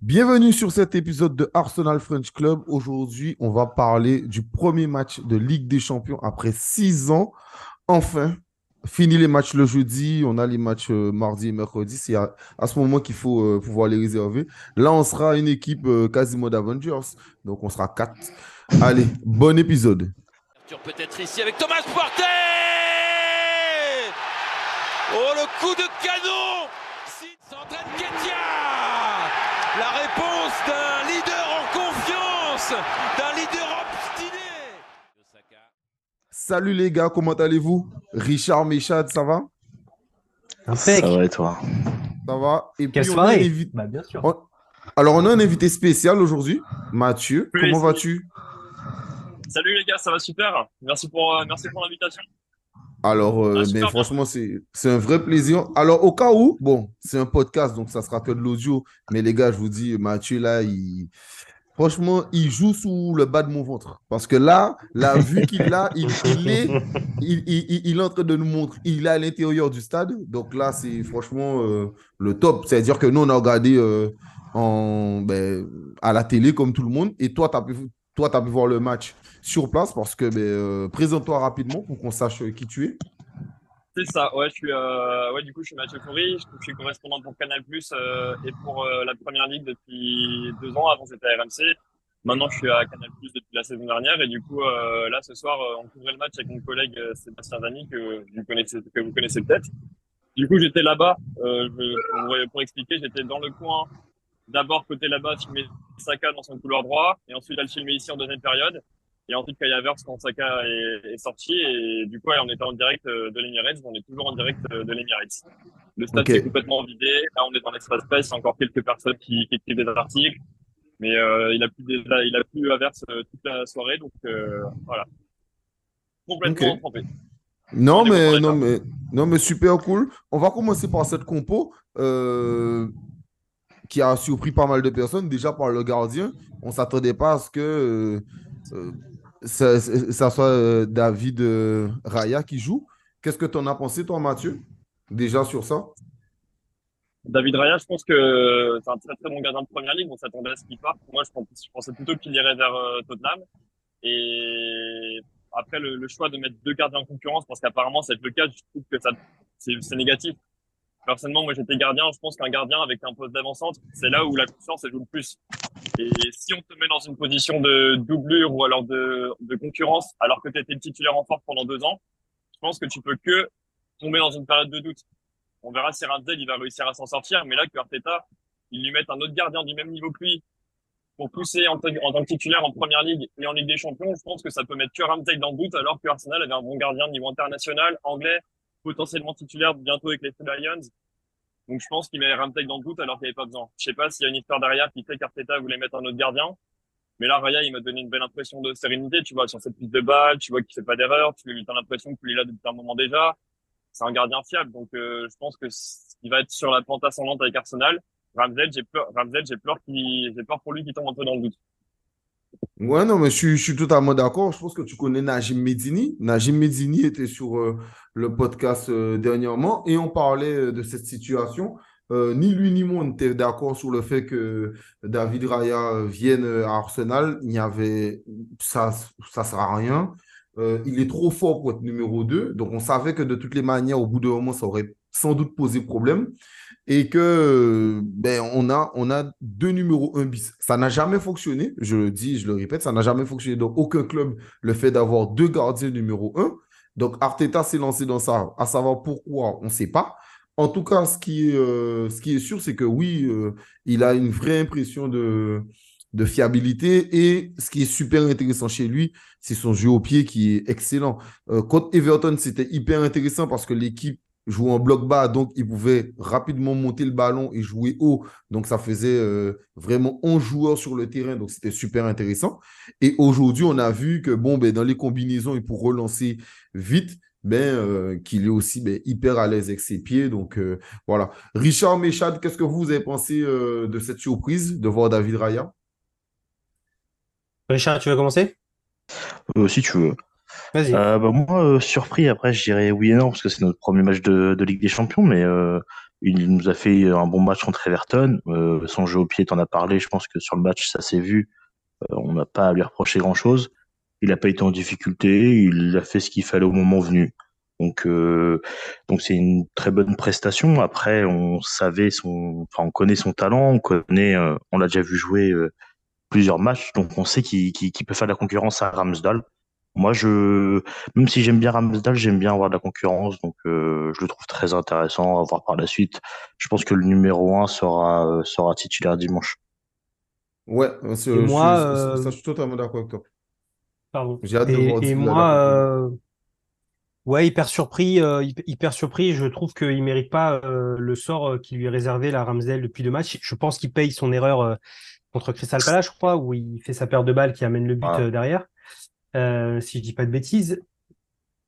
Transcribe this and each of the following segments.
Bienvenue sur cet épisode de Arsenal French Club. Aujourd'hui, on va parler du premier match de Ligue des Champions après six ans. Enfin, fini les matchs le jeudi, on a les matchs euh, mardi et mercredi. C'est à, ce moment qu'il faut euh, pouvoir les réserver. Là, on sera une équipe euh, quasiment d'Avengers. Donc, on sera quatre. Allez, bon épisode. Peut-être ici avec Thomas Oh, le coup de canon la réponse d'un leader en confiance, d'un leader obstiné. Salut les gars, comment allez-vous? Richard Méchad, ça va? Ça va et toi? Ça va? Et Quelle soirée? bah, bien sûr. Alors, on a un invité spécial aujourd'hui, Mathieu. comment vas-tu? Salut les gars, ça va super. Merci pour, euh, merci pour l'invitation. Alors, euh, ah, franchement, c'est un vrai plaisir. Alors, au cas où, bon, c'est un podcast, donc ça sera que de l'audio. Mais les gars, je vous dis, Mathieu, là, il... franchement, il joue sous le bas de mon ventre. Parce que là, la vue qu'il a, il, est, il, est en train de nous montrer. Il est à l'intérieur du stade. Donc là, c'est franchement euh, le top. C'est-à-dire que nous, on a regardé euh, en, ben, à la télé comme tout le monde. Et toi, tu as pu toi, tu as pu voir le match sur place parce que ben, euh, présente-toi rapidement pour qu'on sache qui tu es. C'est ça, ouais, je suis, euh, ouais, du coup, je suis Mathieu Foury, je, suis correspondant pour Canal euh, et pour la première ligue depuis deux ans. Avant, j'étais à RMC. Maintenant, je suis à Canal depuis la saison dernière. Et du coup, là, ce soir, on couvrait le match avec mon collègue Sébastien Zani, que vous connaissez, connaissez peut-être. Du coup, j'étais là-bas. pour expliquer, j'étais dans le coin d'abord côté là-bas, filmer Saka dans son couloir droit, et ensuite elle filmer ici en deuxième période. Et ensuite, Kai Havertz, quand Saka est, sorti, et du coup, on était en direct euh, de l'Emirates, on est toujours en direct euh, de l'Emirates. Le stade est complètement vidé. Là, on est dans l'espace presse, il y a encore quelques personnes qui, qui écrivent des articles. Mais euh, il a plus il a plus Havertz toute la soirée, donc voilà. Complètement okay. trempé. Non mais, non, mais, non, mais super cool. On va commencer par cette compo. Euh, qui a surpris pas mal de personnes, déjà par le gardien. On ne s'attendait pas à ce que euh, ça, soit euh, David euh, Raya qui joue. Qu'est-ce que tu en as pensé, toi, Mathieu, déjà sur ça? David Raya, je pense que c'est un très très bon gardien de première ligue. On s'attendait à ce qu'il parte. Moi, je pensais, plutôt qu'il irait vers Tottenham. Et après, le, choix de mettre deux gardiens en concurrence, parce qu'apparemment, c'est le cas, je trouve que c'est négatif personnellement, moi j'étais gardien. Je pense qu'un gardien avec un poste d'avant-centre, c'est là où la confiance joue le plus. Et si on te met dans une position de doublure ou alors de, de concurrence, alors que tu étais titulaire en force pendant deux ans, je pense que tu peux que tomber dans une période de doute. On verra si Ramsdale il va réussir à s'en sortir, mais là que Arteta, il lui met un autre gardien du même niveau que lui pour pousser en, tant que titulaire en première ligue et en Ligue des Champions, je pense que ça peut mettre que Ramsdale dans le doute, alors que Arsenal avait un bon gardien de niveau international, anglais, potentiellement titulaire bientôt avec les Lions. Donc je pense qu'il met Ramsey dans le doute alors qu'il n'y avait pas besoin. Je sais pas s'il y a une histoire derrière qui fait qu'Arteta voulait mettre un autre gardien. Mais là, Raya, il m'a donné une belle impression de sérénité, tu vois, sur cette piste de balle, tu vois qu'il fait pas d'erreur, tu as l'impression qu'il est là depuis un moment déjà. C'est un gardien fiable, donc euh, je pense que il va être sur la pente ascendante avec Arsenal. Ramsey, j'ai peur, Ramsey, j'ai peur qu'il, j'ai peur pour lui qu'il tombe un peu dans le doute. Ouais, non, mais je suis, totalement d'accord. Je pense que tu connais Najim Medini. Najim Medini était sur euh, le podcast euh, dernièrement et on parlait euh, de cette situation. ni lui ni moi n'étaient d'accord sur le fait que David Raya vienne à Arsenal. Il avait ça, ça sert à rien. il est trop fort pour être numéro 2. Donc on savait que de toutes les manières, au bout d'un moment, ça aurait sans doute posé problème et que ben, on, a, deux numéros 1 bis. Ça n'a jamais fonctionné, je le dis, je le répète, ça n'a jamais fonctionné dans aucun club le fait d'avoir deux gardiens numéro 1. Donc Arteta s'est lancé dans ça, à savoir pourquoi, on ne sait pas. En tout cas, ce qui est, euh, sûr, c'est que oui, euh, il a une vraie impression de, de fiabilité et ce qui est super intéressant chez lui, c'est son jeu au pied qui est excellent. Euh, contre Everton, c'était hyper intéressant parce que l'équipe jouait en bloc bas, donc il pouvait rapidement monter le ballon et jouer haut. Donc ça faisait euh, vraiment 11 joueurs sur le terrain, donc c'était super intéressant. Et aujourd'hui, on a vu que bon, ben, dans les combinaisons et pour relancer vite, ben, euh, qu'il est aussi ben, hyper à l'aise avec ses pieds. Donc euh, voilà. Richard Méchad, qu'est-ce que vous avez pensé de cette surprise de voir David Raya? Richard, tu veux commencer? Si tu veux. Euh, bah, moi, euh, surpris, après, je dirais oui et non, parce que c'est notre premier match de, Ligue des Champions, mais euh, Il nous a fait un bon match contre Everton. son jeu au pied, t'en as parlé. Je pense que sur le match, ça s'est vu. on n'a pas à lui reprocher grand-chose. Il n'a pas été en difficulté. Il a fait ce qu'il fallait au moment venu. Donc, euh, donc c'est une très bonne prestation. Après, on savait son, enfin, on connaît son talent, on connaît, euh, on l'a déjà vu jouer euh, plusieurs matchs, donc on sait qu'il peut faire de la concurrence à Ramsdale. Moi, je, même si j'aime bien Ramsdale, j'aime bien avoir de la concurrence, donc je le trouve très intéressant à voir par la suite. Je pense que le numéro 1 sera, sera titulaire dimanche. Ouais, c'est, moi, je, ça, je suis totalement d'accord avec toi. Pardon. J'ai hâte de voir. Et moi, Ouais, hyper surpris, euh, hyper surpris. Je trouve qu'il mérite pas euh, le sort euh, qui lui est réservé la Ramsdale depuis deux matchs. Je pense qu'il paye son erreur contre Crystal Palace, je crois, où il fait sa paire de balles qui amène le but derrière. Si je dis pas de bêtises,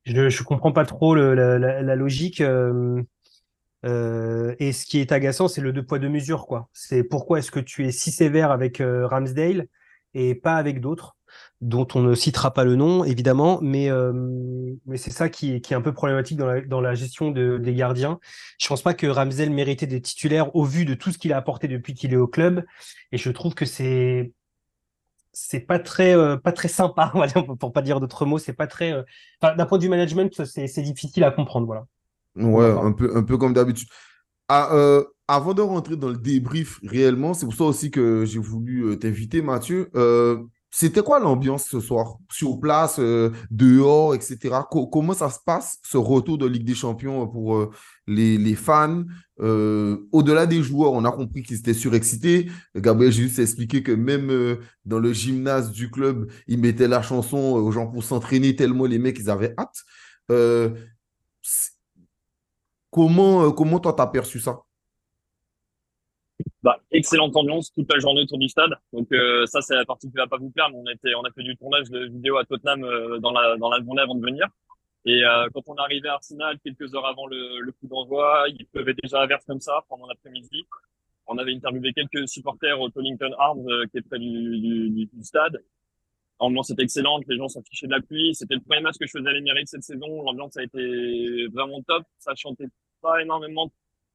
je je comprends pas trop la, logique. et ce qui est agaçant, c'est le deux poids deux mesures, quoi. C'est pourquoi est-ce que tu es si sévère avec Ramsdale et pas avec d'autres dont on ne citera pas le nom, évidemment, mais, euh, mais c'est ça qui est, qui est, un peu problématique dans la, dans la gestion de, des gardiens. Je pense pas que Ramsel méritait des titulaires au vu de tout ce qu'il a apporté depuis qu'il est au club, et je trouve que c'est c'est pas très euh, pas très sympa, pour pas dire d'autres mots, c'est pas très. Euh, d'un point de vue management, c'est difficile à comprendre, voilà. Ouais, un peu un peu comme d'habitude. Ah, avant de rentrer dans le débrief réellement, c'est pour ça aussi que j'ai voulu t'inviter, Mathieu. C'était quoi l'ambiance ce soir? Sur place, euh, dehors, etc. comment ça se passe, ce retour de Ligue des Champions pour euh, les, fans? Euh, Au-delà des joueurs, on a compris qu'ils étaient surexcités. Gabriel juste expliqué que même dans le gymnase du club, ils mettaient la chanson aux gens pour s'entraîner tellement les mecs, ils avaient hâte. comment, comment toi, t'as perçu ça? Bah, excellente ambiance toute la journée autour du stade. Donc euh, ça, c'est la partie qui va pas vous plaire. Mais on était, on a fait du tournage de vidéo à Tottenham euh, dans la dans la journée avant de venir. Et euh, quand on est arrivé à Arsenal quelques heures avant le, le coup d'envoi, il pleuvait déjà à verse comme ça pendant l'après-midi. On avait interviewé quelques supporters au Tollington Arms qui est près du, du, du, stade. L'ambiance était excellente, les gens s'en fichaient de la pluie. C'était le premier match que je faisais à l'Emirates cette saison. L'ambiance a été vraiment top. Ça chantait pas énormément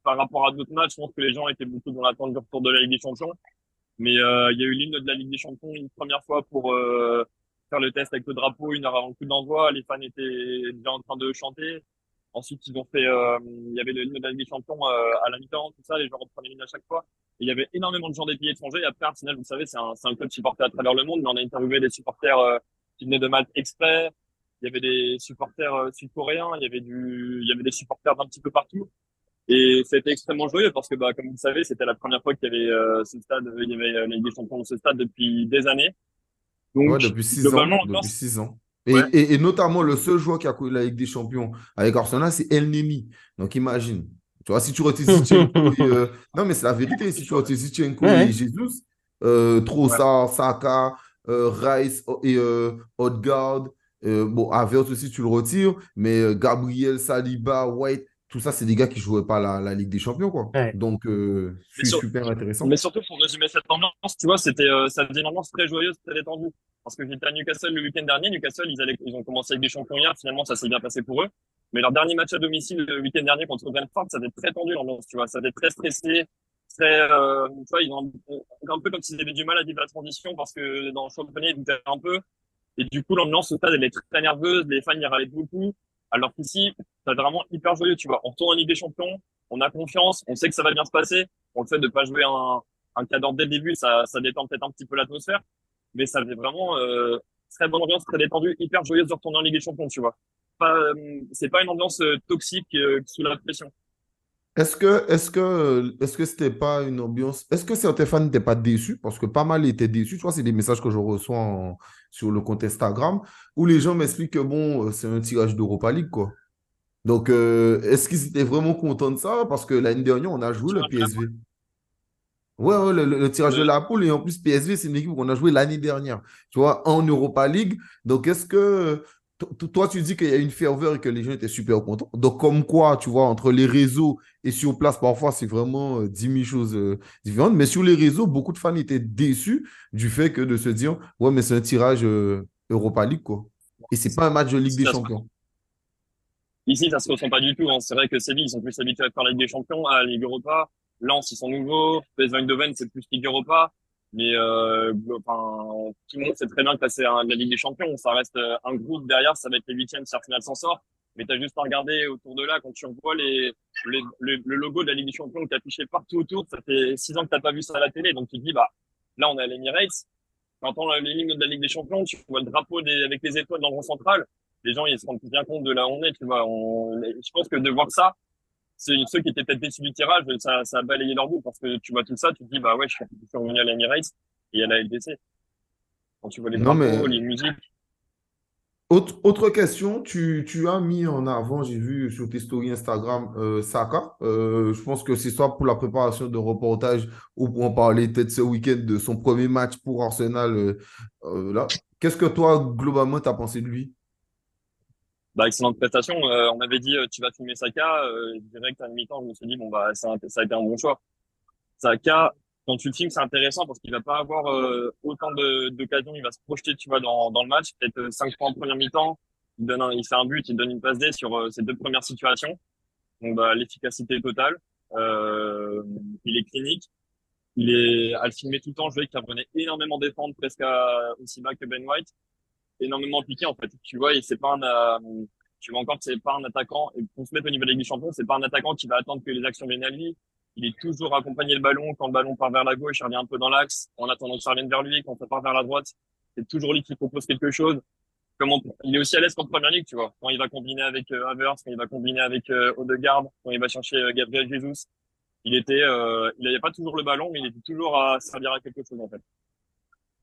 par rapport à d'autres matchs, je pense que les gens étaient beaucoup dans l'attente du retour de la Ligue des Champions. Mais euh, il y a eu l'hymne de la Ligue des Champions une première fois pour euh, faire le test avec le drapeau une heure avant le coup d'envoi. Les fans étaient déjà en train de chanter. Ensuite, ils ont fait, euh, il y avait le hymne de la Ligue des Champions à la mi-temps, tout ça. Les gens reprenaient l'hymne à chaque fois. Il y avait énormément de gens des pays étrangers. Et après, Arsenal, vous savez, c'est un, un club supporté à travers le monde. Mais on a interviewé des supporters qui venaient de Malte exprès. Il y avait des supporters sud-coréens. Il y avait du, il y avait des supporters d'un petit peu partout. Et c'était extrêmement joyeux parce que, bah, comme vous le savez, c'était la première fois qu'il y avait euh, ce stade, il y avait euh, la Ligue des Champions dans ce stade depuis des années. Donc, ouais, depuis six ans. Depuis six ans. Et, et, et, notamment, le seul joueur qui a connu la Ligue des Champions avec Arsenal, c'est El Neni. Donc, imagine. Tu vois, si tu retires Zichenko et, euh... Non, mais c'est la vérité. Si tu retires Zichenko ouais. et Jesus, euh, Trossard, Saka, euh, Rice et euh, Odegaard, euh, bon, Avert aussi, tu le retires, mais euh, Gabriel, Saliba, White, tout ça, c'est des gars qui jouaient pas la, la Ligue des Champions, quoi. Donc, euh, c'est super intéressant. Mais surtout, pour résumer cette ambiance, tu vois, c'était, euh, ça faisait une ambiance très joyeuse, très détendue. Parce que j'étais à Newcastle le week-end dernier. Newcastle, ils, allaient, ils ont commencé avec des champions hier. Finalement, ça s'est bien passé pour eux. Mais leur dernier match à domicile le week-end dernier contre Brentford, ça avait très tendu l'ambiance, tu vois. Ça avait très stressé, très, euh, tu vois, ils ont un, peu comme s'ils avaient du mal à vivre la transition parce que dans le championnat, ils doutaient un peu. Et du coup, l'ambiance au stade, elle est très nerveuse. Les fans, y râlaient beaucoup. Alors qu'ici, c'est vraiment hyper joyeux, tu vois. On retourne en Ligue des Champions, on a confiance, on sait que ça va bien se passer. On le fait de pas jouer un, un cadre dès le début, ça, ça détend peut-être un petit peu l'atmosphère. Mais ça fait vraiment euh, très bonne ambiance, très détendue, hyper joyeuse de retourner en Ligue des Champions, tu vois. Euh, c'est pas une ambiance euh, toxique euh, sous la pression. Est-ce que est-ce que est-ce que c'était pas une ambiance Est-ce que certains fans n'étaient pas déçus? Parce que pas mal étaient déçus Tu vois, c'est des messages que je reçois sur le compte Instagram où les gens m'expliquent que bon, c'est un tirage d'Europa League quoi. Donc, euh, est-ce qu'ils étaient vraiment contents de ça? Parce que l'année dernière, on a joué le PSV. Ouais, ouais le, tirage de la poule. Et en plus, PSV, c'est une équipe qu'on a joué l'année dernière. Tu vois, en Europa League. Donc, est-ce que toi, tu dis qu'il y a une ferveur et que les gens étaient super contents. Donc, comme quoi, tu vois, entre les réseaux et sur place, parfois, c'est vraiment euh, dix 10 000 choses euh, différentes. Mais sur les réseaux, beaucoup de fans étaient déçus du fait que de se dire, ouais, mais c'est un tirage euh, Europa League, quoi. Et c'est pas un match de Ligue des Champions. Ici, ça se ressent pas du tout. Hein. C'est vrai que Séville, ils sont plus habitués à faire la Ligue des Champions, à la Ligue Europa. Lens, ils sont nouveaux. PSV Eindhoven, c'est plus Ligue Europa. Mais euh, enfin, tout le monde sait très bien que c'est la Ligue des Champions. Ça reste euh, un groupe derrière, ça va être les huitièmes si Arsenal s'en sort. Mais tu as juste à regarder autour de là, quand tu revois les, les, le logo de la Ligue des Champions qui est affiché partout autour, ça fait six ans que t'as pas vu ça à la télé. Donc tu te dis, bah là on est à l'Emirates. A les lignes de la Ligue des Champions, tu vois le drapeau des, avec les étoiles dans le rond central. Les gens ils se rendent bien compte de là où on est. Tu vois, on, je pense que de voir ça, ceux qui étaient peut-être déçus du tirage, ça, ça a balayé leur goût parce que tu vois tout ça, tu te dis bah ouais, je suis revenu à l'Emirates et à la LDC. Quand tu vois les drapeaux, les musiques. Autre, autre question, tu, tu, as mis en avant, j'ai vu sur tes stories Instagram, euh, Saka. Euh, je pense que c'est soit pour la préparation de reportage ou pour en parler peut-être ce week-end de son premier match pour Arsenal. Euh, là. Qu'est-ce que toi, globalement, tu as pensé de lui? Bah, excellente prestation. on m'avait dit, tu vas filmer Saka. direct à mi-temps, je me suis dit, bon, bah, ça, a été un bon choix. Saka, quand tu le filmes, c'est intéressant parce qu'il va pas avoir euh, autant d'occasions. Il va se projeter, tu vois, dans, dans le match. Peut-être 5 euh, points en première mi-temps. Il il fait un but, il donne une passe D sur euh, ces deux premières situations. Donc, bah, l'efficacité totale. Euh, il est clinique. Il est à le filmer tout le temps. Je voyais qu'il apprenait énormément défendre, presque aussi bas que Ben White. Énormément piqué, en fait. Tu vois, c'est pas un, tu vois encore c'est pas un attaquant. Et pour se mettre au niveau de la Ligue des Champions, c'est pas un attaquant qui va attendre que les actions viennent à lui il est toujours accompagné le ballon. Quand le ballon part vers la gauche, il revient un peu dans l'axe. En attendant que ça revienne vers lui, quand ça part vers la droite, c'est toujours lui qui propose quelque chose. Comment il est aussi à l'aise qu'en première ligue, tu vois. Quand il va combiner avec euh, Havertz, quand il va combiner avec euh, Odegaard, quand il va chercher euh, Gabriel Jesus, il était, euh, il n'avait pas toujours le ballon, mais il était toujours à servir à quelque chose en fait.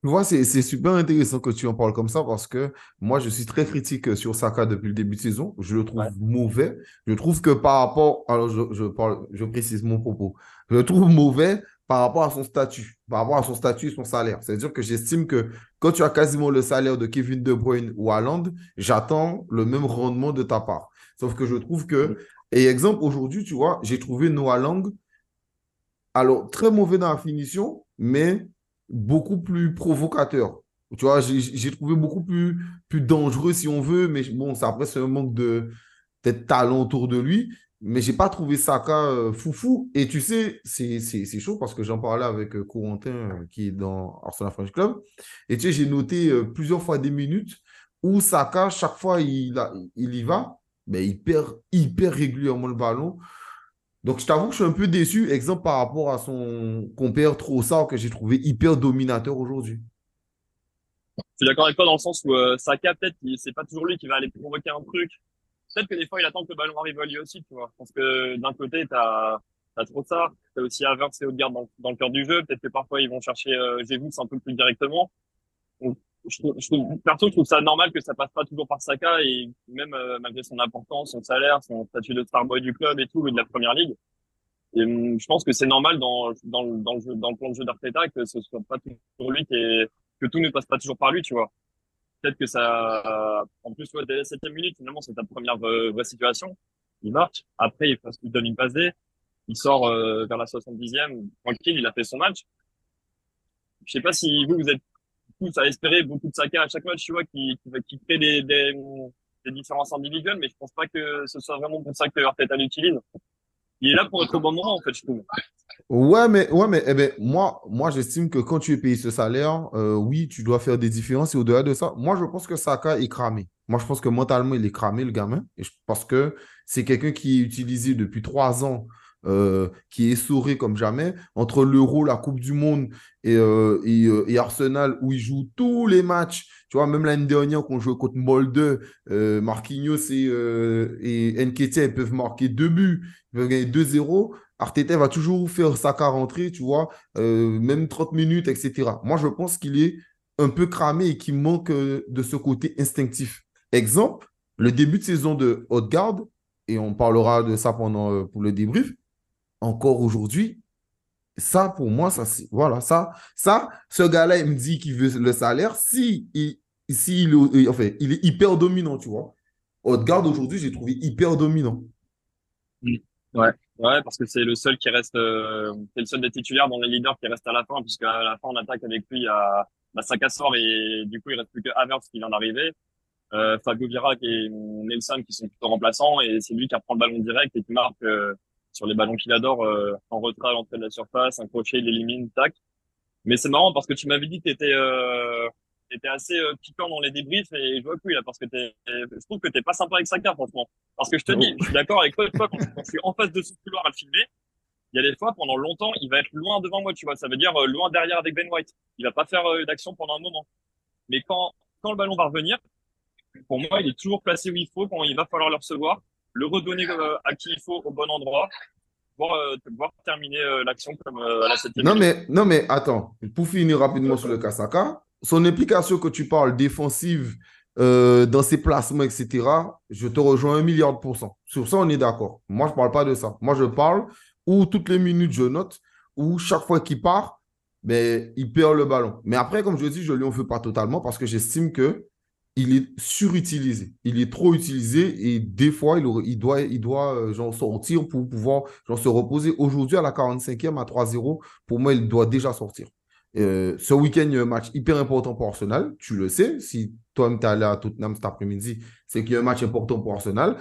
Tu vois, c'est super intéressant que tu en parles comme ça parce que moi, je suis très critique sur Saka depuis le début de saison. Je le trouve mauvais. Je trouve que par rapport. Alors, je, je, parle, je précise mon propos. Je le trouve mauvais par rapport à son statut, par rapport à son statut et son salaire. C'est-à-dire que j'estime que quand tu as quasiment le salaire de Kevin De Bruyne ou Haaland, j'attends le même rendement de ta part. Sauf que je trouve que. Et exemple, aujourd'hui, tu vois, j'ai trouvé Noah Lang, alors très mauvais dans la finition, mais beaucoup plus provocateur. Tu vois, j'ai trouvé beaucoup plus, plus dangereux si on veut, mais bon, ça après, c'est un manque de talent autour de lui. Mais j'ai pas trouvé Saka euh, foufou. Et tu sais, c'est chaud parce que j'en parlais avec euh, Corentin euh, qui est dans Arsenal French Club. Et tu sais, j'ai noté plusieurs fois des minutes où Saka, chaque fois il, il y va, mais il perd hyper régulièrement le ballon. Donc, je t'avoue que je suis un peu déçu, exemple par rapport à son compère Trossard que j'ai trouvé hyper dominateur aujourd'hui. Je suis d'accord avec toi dans le sens où euh, Saka, peut-être, c'est pas toujours lui qui va aller provoquer un truc. Peut-être que des fois, il attend que le ballon arrive à lui aussi, tu vois. Parce que d'un côté, t'as as Trossard, t'as aussi Havertz et Odegaard dans, dans le cœur du jeu. Peut-être que parfois, ils vont chercher euh, un peu plus directement. Donc, je trouve, je perso, je trouve ça normal que ça passe pas toujours par Saka et même euh, malgré son importance, son salaire, son statut de starboy du club et tout, et de la première ligue. Et hum, je pense que c'est normal dans, dans, dans, le jeu, dans le plan de jeu d'Arteta que ce soit pas toujours lui qui est, que tout ne passe pas toujours par lui, tu vois. Peut-être que ça, en plus, ouais, dès la septième minute, finalement, c'est ta première vraie, situation. Il marche. Après, il, il donne une passe. Il sort euh, vers la 70e. Tranquille, il a fait son match. Je sais pas si vous, vous êtes ça a espéré beaucoup de Saka à chaque match, tu vois, qui, qui, qui crée des, différences individuelles, mais je pense pas que ce soit vraiment pour ça que Arteta l'utilise. Il est là pour être au bon moment, en fait, je trouve. Ouais, mais, ouais, mais eh ben, moi, moi j'estime que quand tu es payé ce salaire, euh, oui, tu dois faire des différences. Et au-delà de ça, moi, je pense que Saka est cramé. Moi, je pense que mentalement, il est cramé, le gamin. Et je pense que c'est quelqu'un qui est utilisé depuis trois ans euh, qui est souré comme jamais. Entre l'Euro, la Coupe du Monde et, euh, euh, et, Arsenal, où il joue tous les matchs. Tu vois, même l'année dernière, qu'on jouait contre Molde, Marquinhos et, et Nketiah, ils peuvent marquer deux buts, ils peuvent gagner 2-0. Arteta va toujours faire sa rentrée, tu vois, même 30 minutes, etc. Moi, je pense qu'il est un peu cramé et qu'il manque de ce côté instinctif. Exemple, le début de saison de Haute-Garde, et on parlera de ça pendant pour le débrief, encore aujourd'hui, ça, pour moi, ça, voilà, ça, ça, ce gars-là, il me dit qu'il veut le salaire. Si, il, si il, enfin, il est hyper dominant, tu vois. Haute-Garde, aujourd'hui, j'ai trouvé hyper dominant. Ouais, ouais, parce que c'est le seul qui reste, euh, c'est le seul des titulaires dans les leaders qui reste à la fin, puisque à la fin, on attaque avec lui à bah, Sakassor et du coup, il reste plus que Havertz qui vient d'arriver. euh, Fabio Vira et Nelson qui sont plutôt remplaçants et c'est lui qui reprend le ballon direct et qui marque euh, sur les ballons qu'il adore euh, en retrait à l'entrée de la surface, un crochet, il élimine, tac. Mais c'est marrant parce que tu m'avais dit que t'étais euh, étais assez euh, piquant dans les débriefs et je vois que oui là parce que t'es, je trouve que t'es pas sympa avec Saka franchement. Parce que je te dis, je suis d'accord avec toi, toi quand, quand je suis en face de son couloir à le filmer, il y a des fois pendant longtemps il va être loin devant moi, tu vois, ça veut dire euh, loin derrière avec Ben White. Il va pas faire euh, d'action pendant un moment. Mais quand quand le ballon va revenir, pour moi il est toujours placé où il faut quand il va falloir le recevoir, le redonner euh, à qui il faut au bon endroit. Voir, euh, voir terminer euh, l'action comme à la septième Non, minute. mais, non, mais attends, pour finir rapidement sur le Kasaka, son implication que tu parles défensive euh, dans ses placements, etc., je te rejoins un milliard de pourcents. Sur ça, on est d'accord. Moi, je ne parle pas de ça. Moi, je parle où toutes les minutes, je note, où chaque fois qu'il part, ben, il perd le ballon. Mais après, comme je dis, je ne lui en veux pas totalement parce que j'estime que il est surutilisé. Il est trop utilisé et des fois, il, doit, il doit euh, sortir pour pouvoir se reposer. Aujourd'hui, à la 45e, à 3-0, pour moi, il doit déjà sortir. Euh, ce week-end, il y a un match hyper important pour Arsenal. Tu le sais. Si toi-même, tu es allé à Tottenham cet après-midi, c'est qu'il y a un match important pour Arsenal.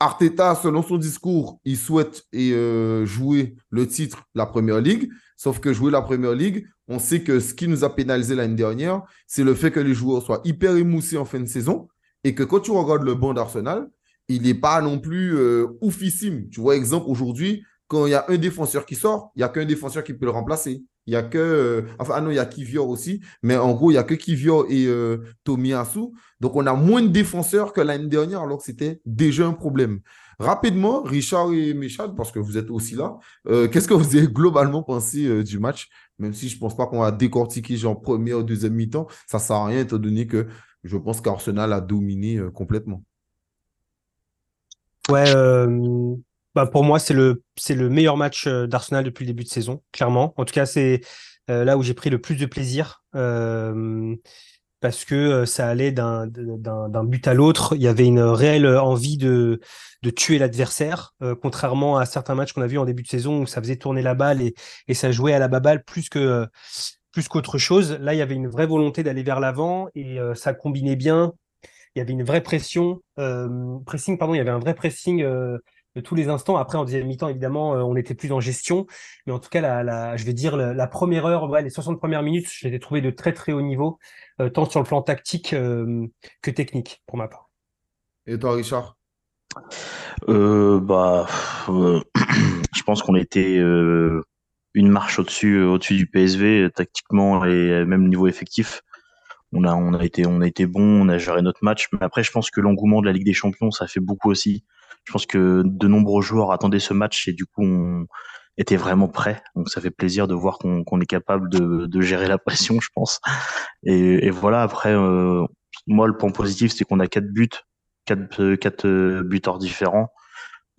Arteta, selon son discours, il souhaite euh, jouer le titre, la Première Ligue. Sauf que jouer la Première Ligue, on sait que ce qui nous a pénalisé l'année dernière, c'est le fait que les joueurs soient hyper émoussés en fin de saison et que quand tu regardes le banc d'Arsenal, il n'est pas non plus euh, oufissime. Tu vois, exemple, aujourd'hui, quand il y a un défenseur qui sort, il n'y a qu'un défenseur qui peut le remplacer. Il y a que. euh, enfin, ah non, il y a Kivior aussi, mais en gros, il n'y a que Kivior et euh, Tomiyasu. Donc, on a moins de défenseurs que l'année dernière, alors que c'était déjà un problème. Rapidement, Richard et Michel, parce que vous êtes aussi là, euh, qu'est-ce que vous avez globalement pensé euh, du match? Même si je ne pense pas qu'on va décortiquer genre première ou deuxième mi-temps, ça ne sert à rien étant donné que je pense qu'Arsenal a dominé euh, complètement. Ouais, bah pour moi, c'est le, meilleur match d'Arsenal depuis le début de saison, clairement. En tout cas, c'est là où j'ai pris le plus de plaisir. Euh, parce que euh, ça allait d'un but à l'autre. Il y avait une réelle envie de, tuer l'adversaire, euh, contrairement à certains matchs qu'on a vus en début de saison où ça faisait tourner la balle et, et ça jouait à la baballe plus que euh, plus qu'autre chose. Là, il y avait une vraie volonté d'aller vers l'avant et euh, ça combinait bien. Il y avait une vraie pression, euh, pressing, pardon, il y avait un vrai pressing euh, de tous les instants. Après, en deuxième mi-temps, évidemment, euh, on était plus en gestion. Mais en tout cas, la, la, je vais dire la, la première heure, ouais, les 60 premières minutes, je les ai trouvées de très très haut niveau, euh, tant sur le plan tactique euh, que technique, pour ma part. Et toi, Richard? Euh, bah, euh, je pense qu'on était euh, une marche au-dessus, euh, au-dessus du PSV euh, tactiquement et même niveau effectif. On a, on a été, on a été bon, on a géré notre match. Mais après, je pense que l'engouement de la Ligue des Champions, ça fait beaucoup aussi. Je pense que de nombreux joueurs attendaient ce match et du coup, on était vraiment prêts. Donc, ça fait plaisir de voir qu'on est capable de, de gérer la pression, je pense. Et, et voilà. Après, euh, moi, le point positif, c'est qu'on a quatre buts, quatre, euh, quatre euh, buteurs différents.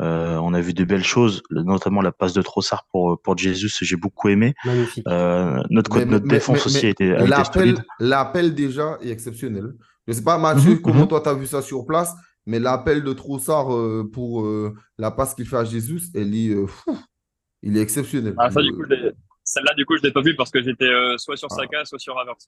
Euh, on a vu de belles choses, notamment la passe de Trossard pour pour Jesus, j'ai beaucoup aimé. Magnifique. Euh, notre Mais- notre mais- défense mais- aussi mais a été, a été l'appel déjà est exceptionnel. Je ne sais pas, Mathieu, Mhm, comment mhm. toi tu as vu ça sur place, mais l'appel de Trossard euh, pour euh, la passe qu'il fait à Jésus, elle est, euh, il est exceptionnel. Ah, ça, du coup, je l'ai- celle-là, du coup, je l'ai pas vue parce que j'étais euh, soit sur Ah. Saka, soit sur Havertz.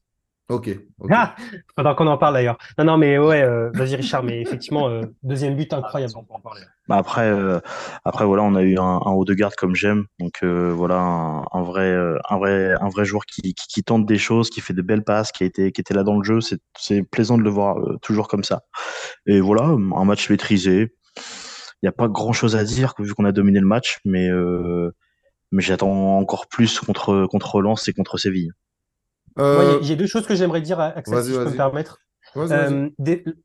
ok. Ah Faudra qu'on en parle d'ailleurs. Non, non, mais ouais, euh, vas-y Richard, mais effectivement, euh, deuxième but Ah, incroyable. ça, on peut en parler. Bah après, euh, après voilà, on a eu un, un haut de garde comme j'aime, donc euh, voilà un, un vrai, un vrai, un vrai joueur qui, qui, qui tente des choses, qui fait de belles passes, qui a été, qui était là dans le jeu. C'est, c'est plaisant de le voir euh, toujours comme ça. Et voilà, un match maîtrisé. Il n'y a pas grand chose à dire vu qu'on a dominé le match, mais euh, mais j'attends encore plus contre contre Lens et contre Séville. Euh, Moi, il y a- j'ai deux choses que j'aimerais dire, Axel, si je peux me permettre. Euh,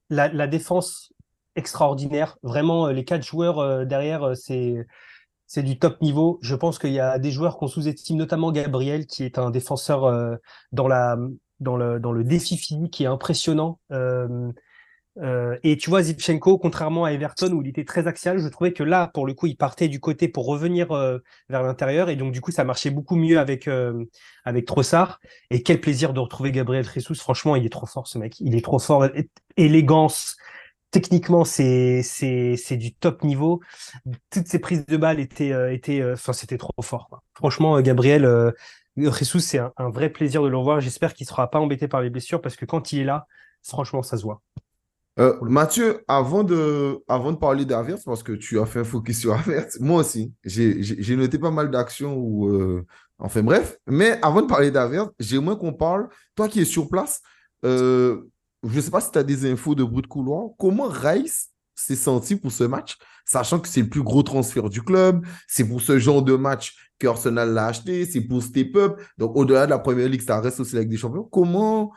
la, la défense extraordinaire. Vraiment, euh, les quatre joueurs euh, derrière, euh, c'est c'est du top niveau. Je pense qu'il y a des joueurs qu'on sous-estime, notamment Gabriel, qui est un défenseur euh, dans la dans le dans le défi physique qui est impressionnant. Euh, euh, et tu vois, Zivchenko, contrairement à Everton où il était très axial, je trouvais que là, pour le coup, il partait du côté pour revenir euh, vers l'intérieur. Et donc, du coup, ça marchait beaucoup mieux avec, euh, Trossard. Et quel plaisir de retrouver Gabriel Jesus. Franchement, il est trop fort, ce mec. Il est trop fort. Élégance. Techniquement, c'est, du top niveau. Toutes ses prises de balles étaient, étaient, enfin, c'était trop fort. Franchement, Gabriel, Jesus, c'est un, un vrai plaisir de le revoir. J'espère qu'il sera pas embêté par les blessures parce que quand il est là, franchement, ça se voit. Euh, Mathieu, avant de, avant de parler d'Avertz, parce que tu as fait un focus sur Avertz, moi aussi, j'ai noté pas mal d'actions ou euh, enfin bref. Mais avant de parler d'Avertz, j'aimerais qu'on parle, toi qui es sur place, euh, je ne sais pas si tu as des infos de bruit de couloir, comment Rice s'est senti pour ce match, sachant que c'est le plus gros transfert du club, c'est pour ce genre de match que Arsenal l'a acheté, c'est pour Step Up, donc au-delà de la Première Ligue, ça reste aussi avec des champions. Comment,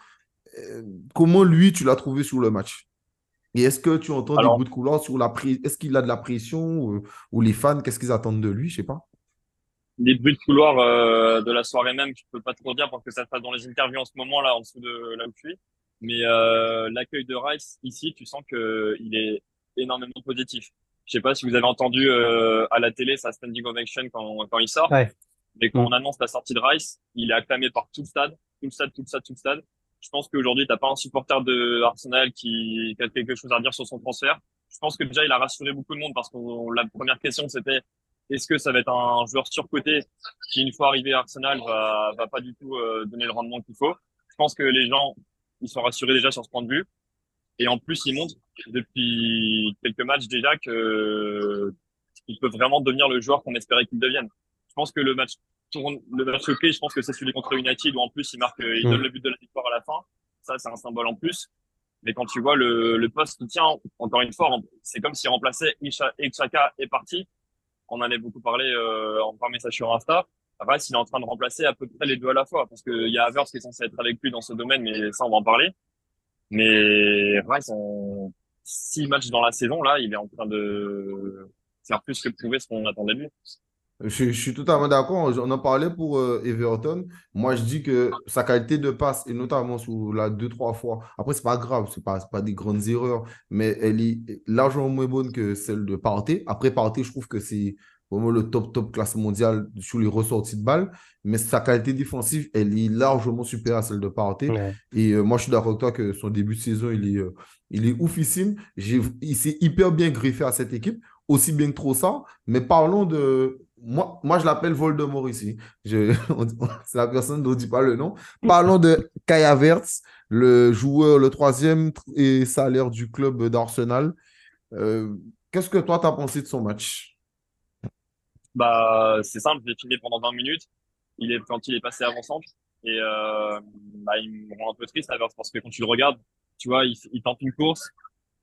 comment lui, tu l'as trouvé sur le match? Et est-ce que tu entends des bruits de couloir sur la pression Est-ce qu'il a de la pression ou, les fans, qu'est-ce qu'ils attendent de lui Je sais pas. Les bruits de couloir euh, de la soirée même, je peux pas trop dire parce que ça se passe dans les interviews en ce moment là, en dessous de là où je suis. Mais euh, l'accueil de Rice ici, tu sens que il est énormément positif. Je sais pas si vous avez entendu euh, à la télé sa standing ovation quand, quand il sort. Mais quand mm. on annonce la sortie de Rice, il est acclamé par tout le stade, tout le stade, tout le stade, tout le stade. Je pense qu'aujourd'hui, t'as pas un supporter de Arsenal qui, a quelque chose à dire sur son transfert. Je pense que déjà, il a rassuré beaucoup de monde parce que la première question, c'était est-ce que ça va être un joueur surcoté qui, une fois arrivé à Arsenal, va, va pas du tout euh, donner le rendement qu'il faut? Je pense que les gens, ils sont rassurés déjà sur ce point de vue. Et en plus, il montre depuis quelques matchs déjà que il peut vraiment devenir le joueur qu'on espérait qu'il devienne. Je pense que le match le match clé, je pense que c'est celui contre United où en plus il marque, il donne mm. le but de la victoire à la fin. Ça, c'est un symbole en plus. Mais quand tu vois le, le poste qui tient, encore une fois, c'est comme s'il remplaçait Chaka est parti. On en avait beaucoup parlé euh, en par message sur Insta. Rice, il est en train de remplacer à peu près les deux à la fois parce qu'il y a Havertz qui est censé être avec lui dans ce domaine, mais ça, on va en parler. Mais Rice, en six matchs dans la saison, là, il est en train de faire plus que prouver ce qu'on attendait de lui. Je, suis totalement d'accord. On en parlait pour euh, Everton. Moi, je dis que sa qualité de passe, et notamment sur la deux, trois fois, après, c'est pas grave, c'est pas, pas des grandes erreurs, mais elle est largement moins bonne que celle de Partey. Après, Partey, je trouve que c'est vraiment le top, top classe mondiale sur les ressorties de balles. Mais sa qualité défensive, elle est largement supérieure à celle de Partey. Et euh, moi, je suis d'accord avec toi que son début de saison, il est, euh, il est oufissime. Il s'est hyper bien greffé à cette équipe, aussi bien que Trossard. Mais parlons de moi, moi, je l'appelle Voldemort ici. C'est la personne ne dit pas le nom. Parlons de Kaya Verts, le joueur, le troisième et salaire du club d'Arsenal. Euh, qu'est-ce que toi, tu as pensé de son match? Bah, C'est simple, j'ai filmé pendant 20 minutes. Il est, quand il est passé avant-centre. Et euh, bah, il me rend un peu triste, parce que quand tu le regardes, tu vois, il tente une course,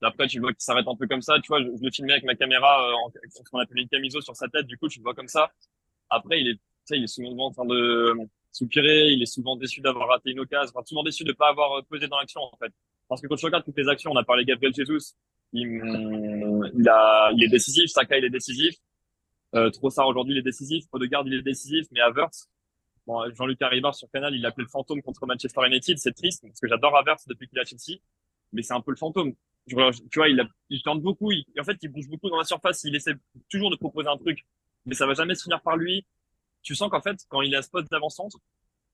après, tu vois qu'il s'arrête un peu comme ça. Tu vois, je, le filmais avec ma caméra, euh, en, ce qu'on appelle une camiso sur sa tête. Du coup, tu le vois comme ça. Après, il est, il est souvent en train de soupirer. Il est souvent déçu d'avoir raté une occasion. Enfin, souvent déçu de pas avoir euh, pesé dans l'action, en fait. Parce que quand tu regardes toutes les actions, on a parlé Gabriel Jesus. A, il est décisif. Saka, il est décisif. Euh, Trossard, aujourd'hui, il est décisif. Odegaard, il est décisif. Mais Havertz, bon, Jean-Luc Arribar sur Canal, il l'appelait le fantôme contre Manchester United. C'est triste parce que j'adore Havertz depuis qu'il a Chelsea. Mais c'est un peu le fantôme tu vois, il, tente beaucoup. Il, en fait, il bouge beaucoup dans la surface. Il essaie toujours de proposer un truc, mais ça va jamais se finir par lui. Tu sens qu'en fait, quand il à ce poste d'avant-centre,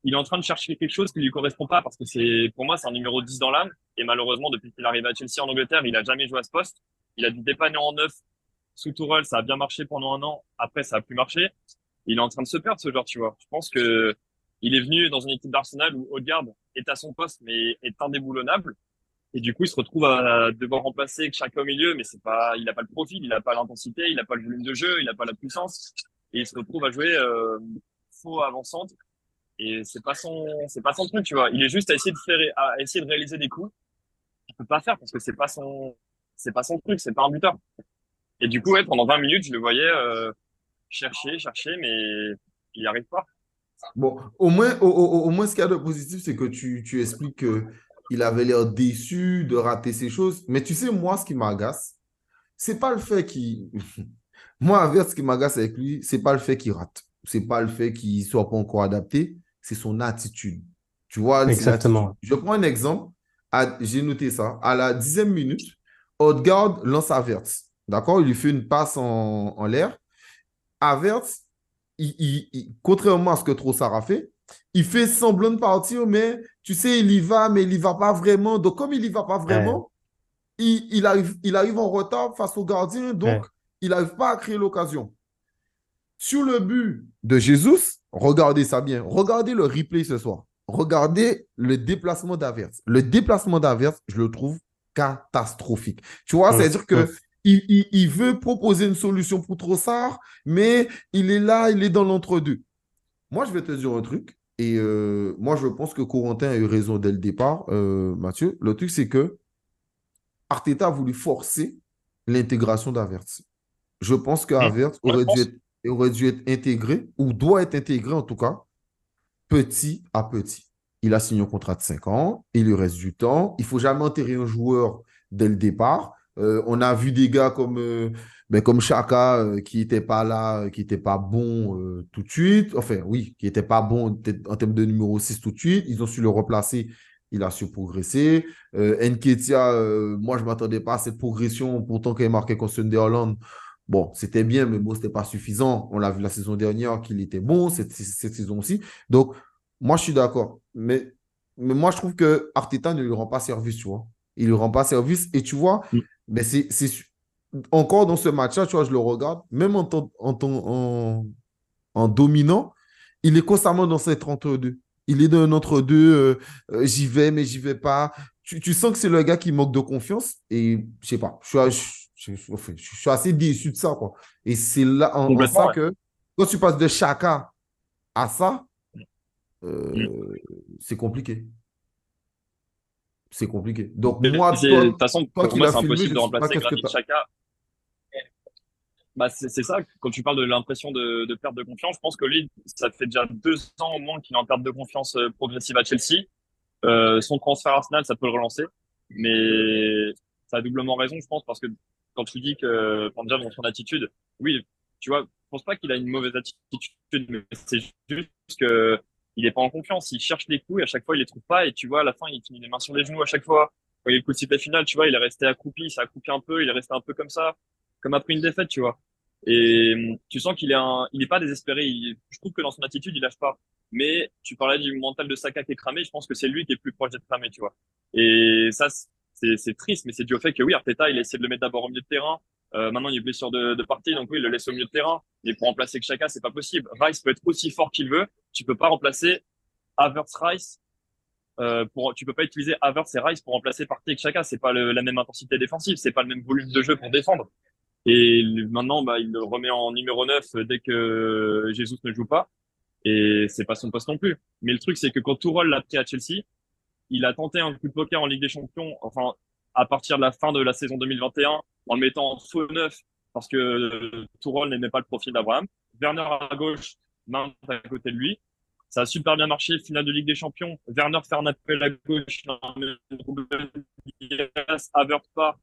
il est en train de chercher quelque chose qui lui correspond pas parce que c'est, pour moi, c'est un numéro 10 dans l'âme. Et malheureusement, depuis qu'il arrive à Chelsea en Angleterre, il a jamais joué à ce poste. Il a dû dépanner en neuf sous Tourelle. Ça a bien marché pendant un an. Après, ça a plus marché. Il est en train de se perdre, ce genre, tu vois. Je pense que il est venu dans une équipe d'Arsenal où Odegaard est à son poste, mais est indéboulonnable. Et du coup, il se retrouve à devoir remplacer chacun au milieu, mais c'est pas, il n'a pas le profil, il n'a pas l'intensité, il n'a pas le volume de jeu, il n'a pas la puissance, et il se retrouve à jouer euh, faux avant-centre. Et c'est pas son, c'est pas son truc, tu vois. Il est juste à essayer de faire, à essayer de réaliser des coups. Il peut pas faire parce que c'est pas son, c'est pas son truc, c'est pas un buteur. Et du coup, ouais, pendant 20 minutes, je le voyais euh, chercher, chercher, mais il n'y arrive pas. Bon, au moins, au moins, ce qu'il y a de positif, c'est que tu, tu expliques que il avait l'air déçu de rater ces choses. Mais tu sais, moi, ce qui m'agace, c'est pas le fait qu'il. moi, avec ce qui m'agace avec lui, c'est pas le fait qu'il rate. C'est pas le fait qu'il soit pas encore adapté, c'est son attitude. Tu vois, Exactement. Je prends un exemple. J'ai noté ça. À la dixième minute, Odegaard lance Avertz. D'accord? Il lui fait une passe en, en l'air. Avertz, il, contrairement à ce que Trossard a fait, il fait semblant de partir, mais tu sais, il y va, mais il y va pas vraiment. Donc, comme il y va pas vraiment, il, arrive, il arrive en retard face au gardien, donc il n'arrive pas à créer l'occasion. Sur le but de Jésus, regardez ça bien. Regardez le replay ce soir. Regardez le déplacement d'Averse. Le déplacement d'Averse, je le trouve catastrophique. Tu vois, c'est-à-dire que il, veut proposer une solution pour Trossard, mais il est là, il est dans l'entre-deux. Moi, je vais te dire un truc. Et euh, moi, je pense que Corentin a eu raison dès le départ, euh, Mathieu. Le truc, c'est que Arteta a voulu forcer l'intégration d'Avertz. Je pense aurait, dû être, aurait dû être intégré, ou doit être intégré en tout cas, petit à petit. Il a signé un contrat de 5 ans, il lui reste du temps. Il ne faut jamais enterrer un joueur dès le départ. Euh, on a vu des gars comme, ben, comme Chaka euh, qui n'était pas là, qui n'était pas bon tout de suite. Enfin, oui, qui n'était pas bon en termes de numéro 6 tout de suite. Ils ont su le replacer. Il a su progresser. Nketia, moi, je ne m'attendais pas à cette progression. Pourtant, quand il marquait contre Sunderland, bon, c'était bien, mais bon, ce n'était pas suffisant. On l'a vu la saison dernière qu'il était bon, cette, cette saison aussi. Donc, moi, je suis d'accord. Mais, mais moi, je trouve que Arteta ne lui rend pas service, tu vois. Il ne lui rend pas service. Et tu vois, mm. Mais c'est encore dans ce match-là, tu vois, je le regarde, même en, en, en, dominant, il est constamment dans cette entre-deux. Il est dans un entre-deux, euh, euh, j'y vais, mais j'y vais pas. Tu, tu sens que c'est le gars qui manque de confiance et je sais pas, je suis, je, suis assez déçu de ça. Quoi. Et c'est là en, ça que quand tu passes de Chaka à ça, euh, mm. c'est compliqué c'est compliqué. Donc, moi, de toute façon, pour moi, c'est impossible de remplacer Granit Chaka. Bah, c'est ça, quand tu parles de l'impression de, perte de confiance, je pense que lui, ça fait déjà deux ans au moins qu'il est en perte de confiance euh, progressive à Chelsea. Euh, son transfert Arsenal, ça peut le relancer. Mais ça a doublement raison, je pense, parce que quand tu dis que, déjà dans son attitude, oui, tu vois, je pense pas qu'il a une mauvaise attitude, mais c'est juste que il est pas en confiance. Il cherche des coups et à chaque fois, il les trouve pas. Et tu vois, à la fin, il finit les mains sur les genoux à chaque fois. Quand il le coup de sifflet final, tu vois, il est resté accroupi, il s'est accroupi un peu, il est resté un peu comme ça, comme après une défaite, tu vois. Et tu sens qu'il est un, il est pas désespéré. je trouve que dans son attitude, il lâche pas. Mais tu parlais du mental de Saka qui est cramé. Je pense que c'est lui qui est plus proche d'être cramé, tu vois. Et ça, c'est triste, mais c'est dû au fait que oui, Arteta, il a essayé de le mettre d'abord au milieu de terrain. Euh, maintenant, il est blessure de, de partie, donc oui, il le laisse au milieu de terrain. Mais pour remplacer Chaka, c'est pas possible. Rice peut être aussi fort qu'il veut. Tu peux pas remplacer Havertz Rice euh, pour, tu peux pas utiliser Havertz et Rice pour remplacer Partey et Chaka. C'est pas la même intensité défensive, c'est pas le même volume de jeu pour défendre. Et maintenant, bah, il le remet en numéro 9 dès que Jesus ne joue pas. Et c'est pas son poste non plus. Mais le truc, c'est que quand Tourelle l'a pris à Chelsea, il a tenté un coup de poker en Ligue des Champions, enfin, à partir de la fin de la saison 2021, en le mettant en faux neuf, parce que Tourelle n'aimait pas le profil d'Abraham. Werner à gauche, Mount à côté de lui. Ça a super bien marché, finale de Ligue des Champions. Werner fait un appel à gauche, Havert pas,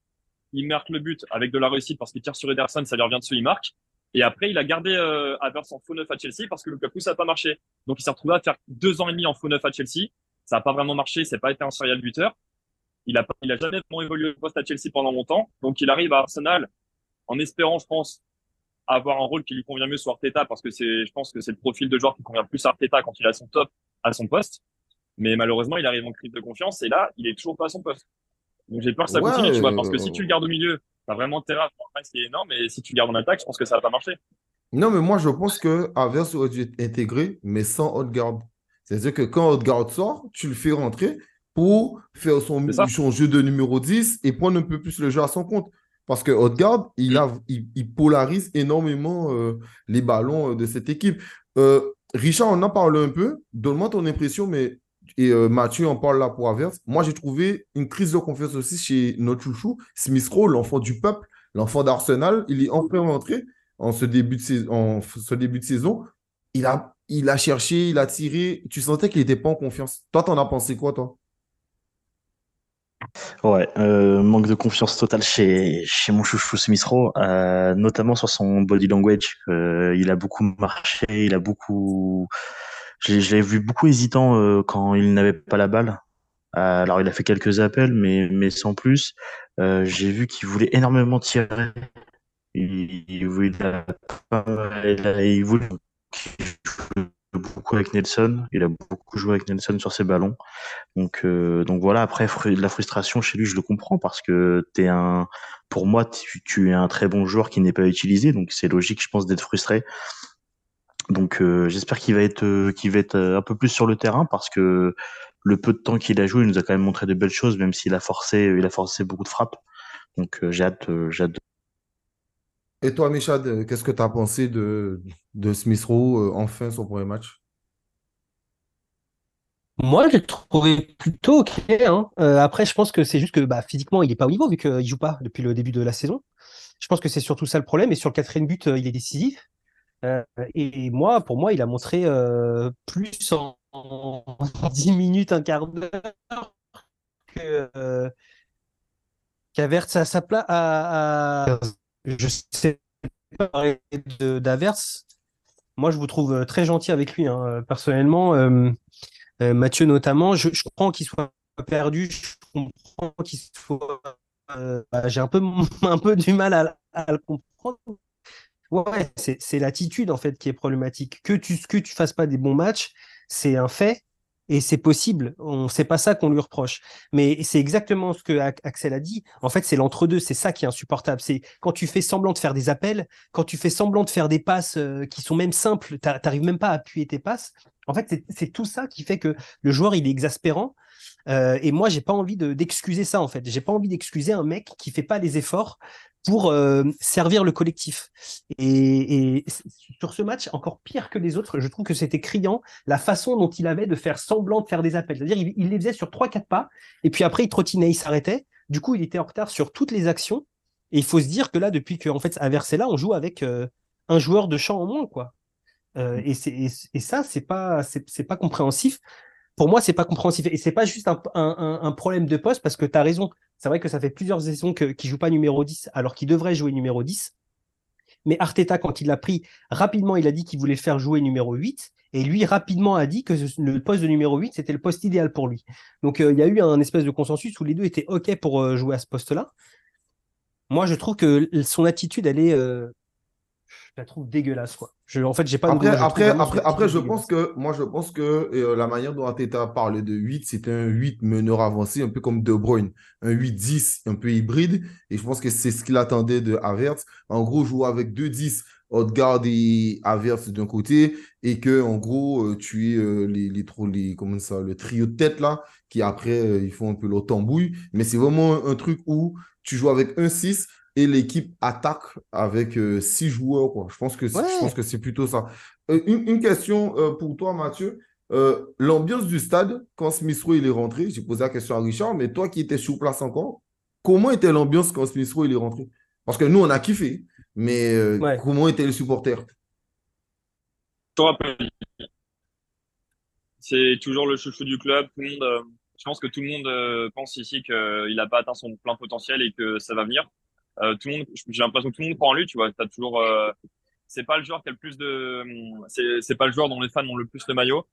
il marque le but avec de la réussite parce qu'il tire sur Ederson, ça lui revient dessus, il marque. Et après, il a gardé euh, Havertz en faux neuf à Chelsea parce que Lukaku, ça n'a pas marché. Donc, il s'est retrouvé à faire deux ans et demi en faux neuf à Chelsea. Ça n'a pas vraiment marché, c'est pas été un serial buteur. Il a, il a jamais vraiment évolué au poste à Chelsea pendant longtemps. Donc, il arrive à Arsenal en espérant, je pense, avoir un rôle qui lui convient mieux sur Arteta parce que c'est, je pense que c'est le profil de joueur qui convient plus à Arteta quand il a son top à son poste. Mais malheureusement, il arrive en crise de confiance et là, il est toujours pas à son poste. Donc j'ai peur que ça continue, tu vois, parce que si tu le gardes au milieu, t'as vraiment faire un qui est énorme, et si tu le gardes en attaque, je pense que ça va pas marcher. Non, mais moi, je pense que Avers aurait dû être intégré, mais sans haute-garde. C'est-à-dire que quand haute-garde sort, tu le fais rentrer pour faire son, son jeu de numéro 10 et prendre un peu plus le jeu à son compte. Parce que Odegaard, il, a, il, polarise énormément euh, les ballons euh, de cette équipe. Euh, Richard, on en parle un peu. Donne-moi ton impression, mais et Mathieu en parle là pour Averse. Moi, j'ai trouvé une crise de confiance aussi chez notre chouchou, Smith l'enfant du peuple, l'enfant d'Arsenal. Il est enfin rentré en ce début de saison. Il a, cherché, il a tiré. Tu sentais qu'il n'était pas en confiance. Toi, t'en as pensé quoi, toi? Ouais, euh, manque de confiance totale chez, chez mon chouchou Smith euh, notamment sur son body language. Euh, il a beaucoup marché, il a beaucoup. Je l'ai vu beaucoup hésitant euh, quand il n'avait pas la balle. Euh, alors il a fait quelques appels, mais, mais sans plus. Euh, j'ai vu qu'il voulait énormément tirer. Il, il, voulait, il voulait beaucoup avec Nelson. Il a beaucoup joué avec Nelson sur ses ballons. Donc, euh, donc voilà. Après, la frustration chez lui, je le comprends parce que t'es un, pour moi, tu, es un très bon joueur qui n'est pas utilisé. Donc c'est logique, je pense, d'être frustré. Donc euh, j'espère qu'il va être, qu'il va être un peu plus sur le terrain parce que le peu de temps qu'il a joué, il nous a quand même montré de belles choses, même s'il a forcé, il a forcé beaucoup de frappes. Donc j'ai hâte, j'ai hâte. Et toi, Michad, qu'est-ce que tu as pensé de, de Smith Rowe, enfin son premier match? Moi, j'ai trouvé plutôt OK. Hein. après, je pense que c'est juste que bah, physiquement, il n'est pas au niveau vu qu'il ne joue pas depuis le début de la saison. Je pense que c'est surtout ça le problème. Et sur le quatrième but, il est décisif. Et, moi, pour moi, il a montré plus en, 10 minutes, un quart d'heure que qu'Avert à sa place. À, Je sais pas parler d'Averse. Moi, je vous trouve très gentil avec lui. Hein. Personnellement, euh, Mathieu notamment, je, comprends qu'il soit perdu, je comprends qu'il soit. Euh, bah, j'ai un peu, un peu du mal à, le comprendre. C'est l'attitude en fait qui est problématique. Que tu que tu fasses pas des bons matchs, c'est un fait et c'est possible. On sait pas ça qu'on lui reproche. Mais c'est exactement ce que Axel a dit. En fait, c'est l'entre-deux. C'est ça qui est insupportable. C'est quand tu fais semblant de faire des appels, quand tu fais semblant de faire des passes euh, qui sont même simples, tu n'arrives même pas à appuyer tes passes. En fait, c'est tout ça qui fait que le joueur, il est exaspérant. Euh, et moi, j'ai pas envie d'excuser ça, en fait. J'ai pas envie d'excuser un mec qui fait pas les efforts pour euh, servir le collectif. Et, sur ce match, encore pire que les autres, je trouve que c'était criant la façon dont il avait de faire semblant de faire des appels. C'est-à-dire, il, les faisait sur 3-4 pas, et puis après, il trottinait, il s'arrêtait. Du coup, il était en retard sur toutes les actions. Et il faut se dire que là, depuis qu'en fait, à là, on joue avec euh, un joueur de champ en moins, quoi. Euh, mm. et, et, ça, c'est pas, c'est pas compréhensif. Pour moi, c'est pas compréhensif. Et c'est pas juste un, problème de poste parce que tu as raison. C'est vrai que ça fait plusieurs saisons qu'il ne joue pas numéro 10 alors qu'il devrait jouer numéro 10. Mais Arteta, quand il l'a pris, rapidement, il a dit qu'il voulait faire jouer numéro 8. Et lui, rapidement, a dit que le poste de numéro 8, c'était le poste idéal pour lui. Donc, euh, il y a eu un espèce de consensus où les deux étaient OK pour euh, jouer à ce poste-là. Moi, je trouve que son attitude, elle est, je la trouve dégueulasse. Quoi. Je, en fait, j'ai pas Après, après, après, après je pense que, moi, je pense que euh, la manière dont Ateta parlé de 8, c'était un 8 meneur avancé, un peu comme De Bruyne. Un 8-10, un peu hybride. Et je pense que c'est ce qu'il attendait de Havertz. En gros, jouer avec 2-10, Odegaard et Havertz d'un côté. Et que, en gros, euh, tu es euh, les, les, les, comment ça, le trio de tête là, qui après, ils font un peu leur tambouille. Mais c'est vraiment un truc où tu joues avec un 6 et l'équipe attaque avec euh, six joueurs. Quoi. Je pense que c'est plutôt ça. Euh, une, question euh, pour toi, Mathieu. L'ambiance du stade, quand Smith Rowe il est rentré, j'ai posé la question à Richard, mais toi qui étais sur place encore, comment était l'ambiance quand Smith Rowe il est rentré? Parce que nous, on a kiffé, mais comment étaient les supporters? C'est toujours le chouchou du club. Tout le monde, je pense que tout le monde pense ici qu'il n'a pas atteint son plein potentiel et que ça va venir. Euh, tout le monde, j'ai l'impression que tout le monde croit en lui, tu vois. T'as toujours, euh, c'est pas le joueur qui a le plus de, c'est, c'est pas le joueur dont les fans ont le plus le maillot.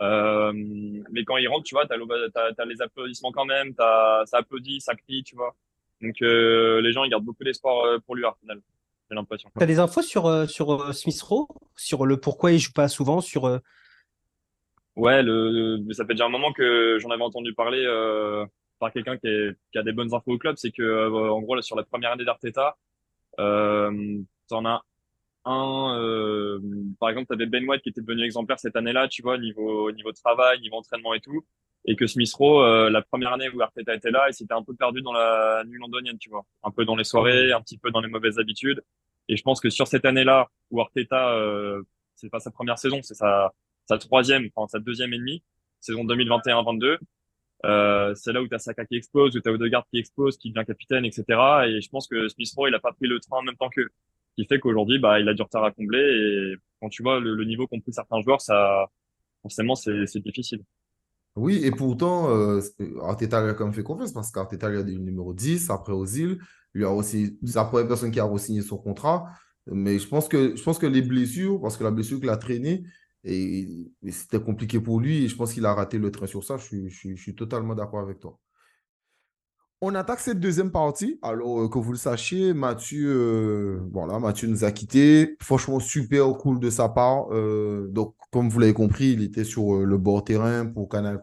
Euh, mais quand il rentre, tu vois, t'as, t'as, t'as les applaudissements quand même, t'as, ça applaudit, ça crie, tu vois. Donc les gens ils gardent beaucoup d'espoir pour lui, Arsenal. J'ai l'impression. T'as des infos sur sur Smith Rowe, sur le pourquoi il joue pas souvent, sur. Ouais, le, ça fait déjà un moment que j'en avais entendu parler. Euh, par quelqu'un qui, qui, a des bonnes infos au club, c'est que euh, en gros là, sur la première année d'Arteta, euh, en as un, euh, par exemple, tu avais Ben White qui était devenu exemplaire cette année-là, tu vois, niveau niveau travail, niveau entraînement et tout, et que Smith Rowe, euh, la première année où Arteta était là, il s'était un peu perdu dans la nuit londonienne, tu vois, un peu dans les soirées, un petit peu dans les mauvaises habitudes. Et je pense que sur cette année-là où Arteta, euh, c'est pas sa première saison, c'est sa sa troisième, enfin sa deuxième et demie, saison 2021-22, euh, c'est là où tu as Saka qui explose, où tu as Odegaard qui explose, qui devient capitaine, etc. Et je pense que Smith Rowe, il a pas pris le train en même temps qu'eux. Ce qui fait qu'aujourd'hui, bah, il a du retard à combler. Et quand tu vois le, niveau qu'ont pris certains joueurs, ça, forcément, c'est difficile. Oui, et pourtant, euh, Arteta lui a quand même fait confiance parce qu'Arteta lui a dit le numéro 10 après Ozil. Lui a aussi, c'est la première personne qui a re-signé son contrat. Mais je pense que, je pense que les blessures, parce que la blessure qu'il a traîné, et, c'était compliqué pour lui. Et je pense qu'il a raté le train sur ça. Je, suis totalement d'accord avec toi. On attaque cette deuxième partie. Alors euh, que vous le sachiez, Mathieu, euh, voilà, Mathieu nous a quittés. Franchement, super cool de sa part. Euh, donc, comme vous l'avez compris, il était sur le bord terrain pour Canal+.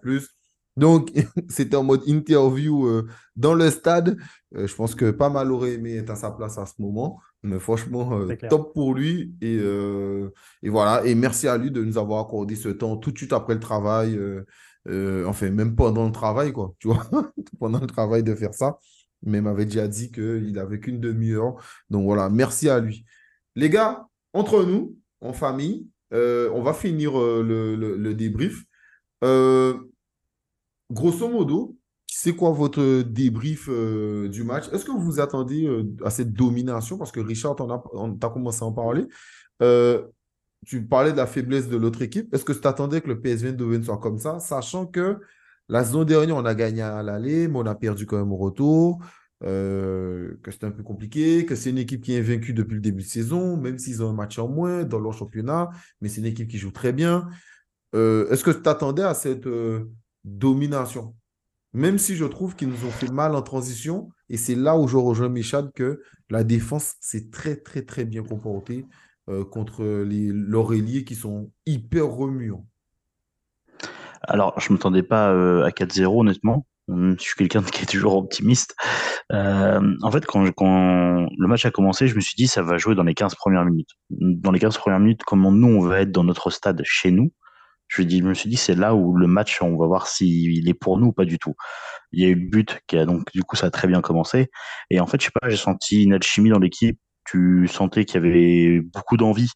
Donc, c'était en mode interview dans le stade. je pense que pas mal aurait aimé être à sa place à ce moment. Mais franchement, euh, top pour lui. Et, euh, et, voilà. Et merci à lui de nous avoir accordé ce temps tout de suite après le travail. Euh, Euh, enfin, même pendant le travail, quoi. Tu vois, pendant le travail de faire ça. Mais il m'avait déjà dit qu'il n'avait qu'une demi-heure. Donc voilà, merci à lui. Les gars, entre nous, en famille, euh, on va finir euh, le, débrief. Grosso modo, c'est quoi votre débrief du match? Est-ce que vous vous attendez à cette domination? Parce que Richard, on a, on a commencé à en parler tu parlais de la faiblesse de l'autre équipe. Est-ce que tu t'attendais que le PSV devienne soit comme ça, sachant que la saison dernière, on a gagné à l'aller, mais on a perdu quand même au retour, euh, que c'était un peu compliqué, que c'est une équipe qui est vaincue depuis le début de saison, même s'ils ont un match en moins dans leur championnat, mais c'est une équipe qui joue très bien. Euh, est-ce que tu t'attendais à cette euh, domination Même si je trouve qu'ils nous ont fait mal en transition, et c'est là où je rejoins Michel que la défense s'est très, très, très bien comportée. Euh, contre les qui sont hyper remuants Alors, je ne m'attendais pas euh, à 4-0, honnêtement. Je suis quelqu'un qui est toujours optimiste. Euh, en fait, quand, quand, le match a commencé, je me suis dit ça va jouer dans les 15 premières minutes. Dans les 15 premières minutes, comment nous, on va être dans notre stade chez nous, je, me suis dit c'est là où le match, on va voir s'il est pour nous ou pas du tout. Il y a eu le but, qui a, donc du coup ça a très bien commencé. Et en fait, je sais pas, j'ai senti une alchimie dans l'équipe tu sentais qu'il y avait beaucoup d'envie.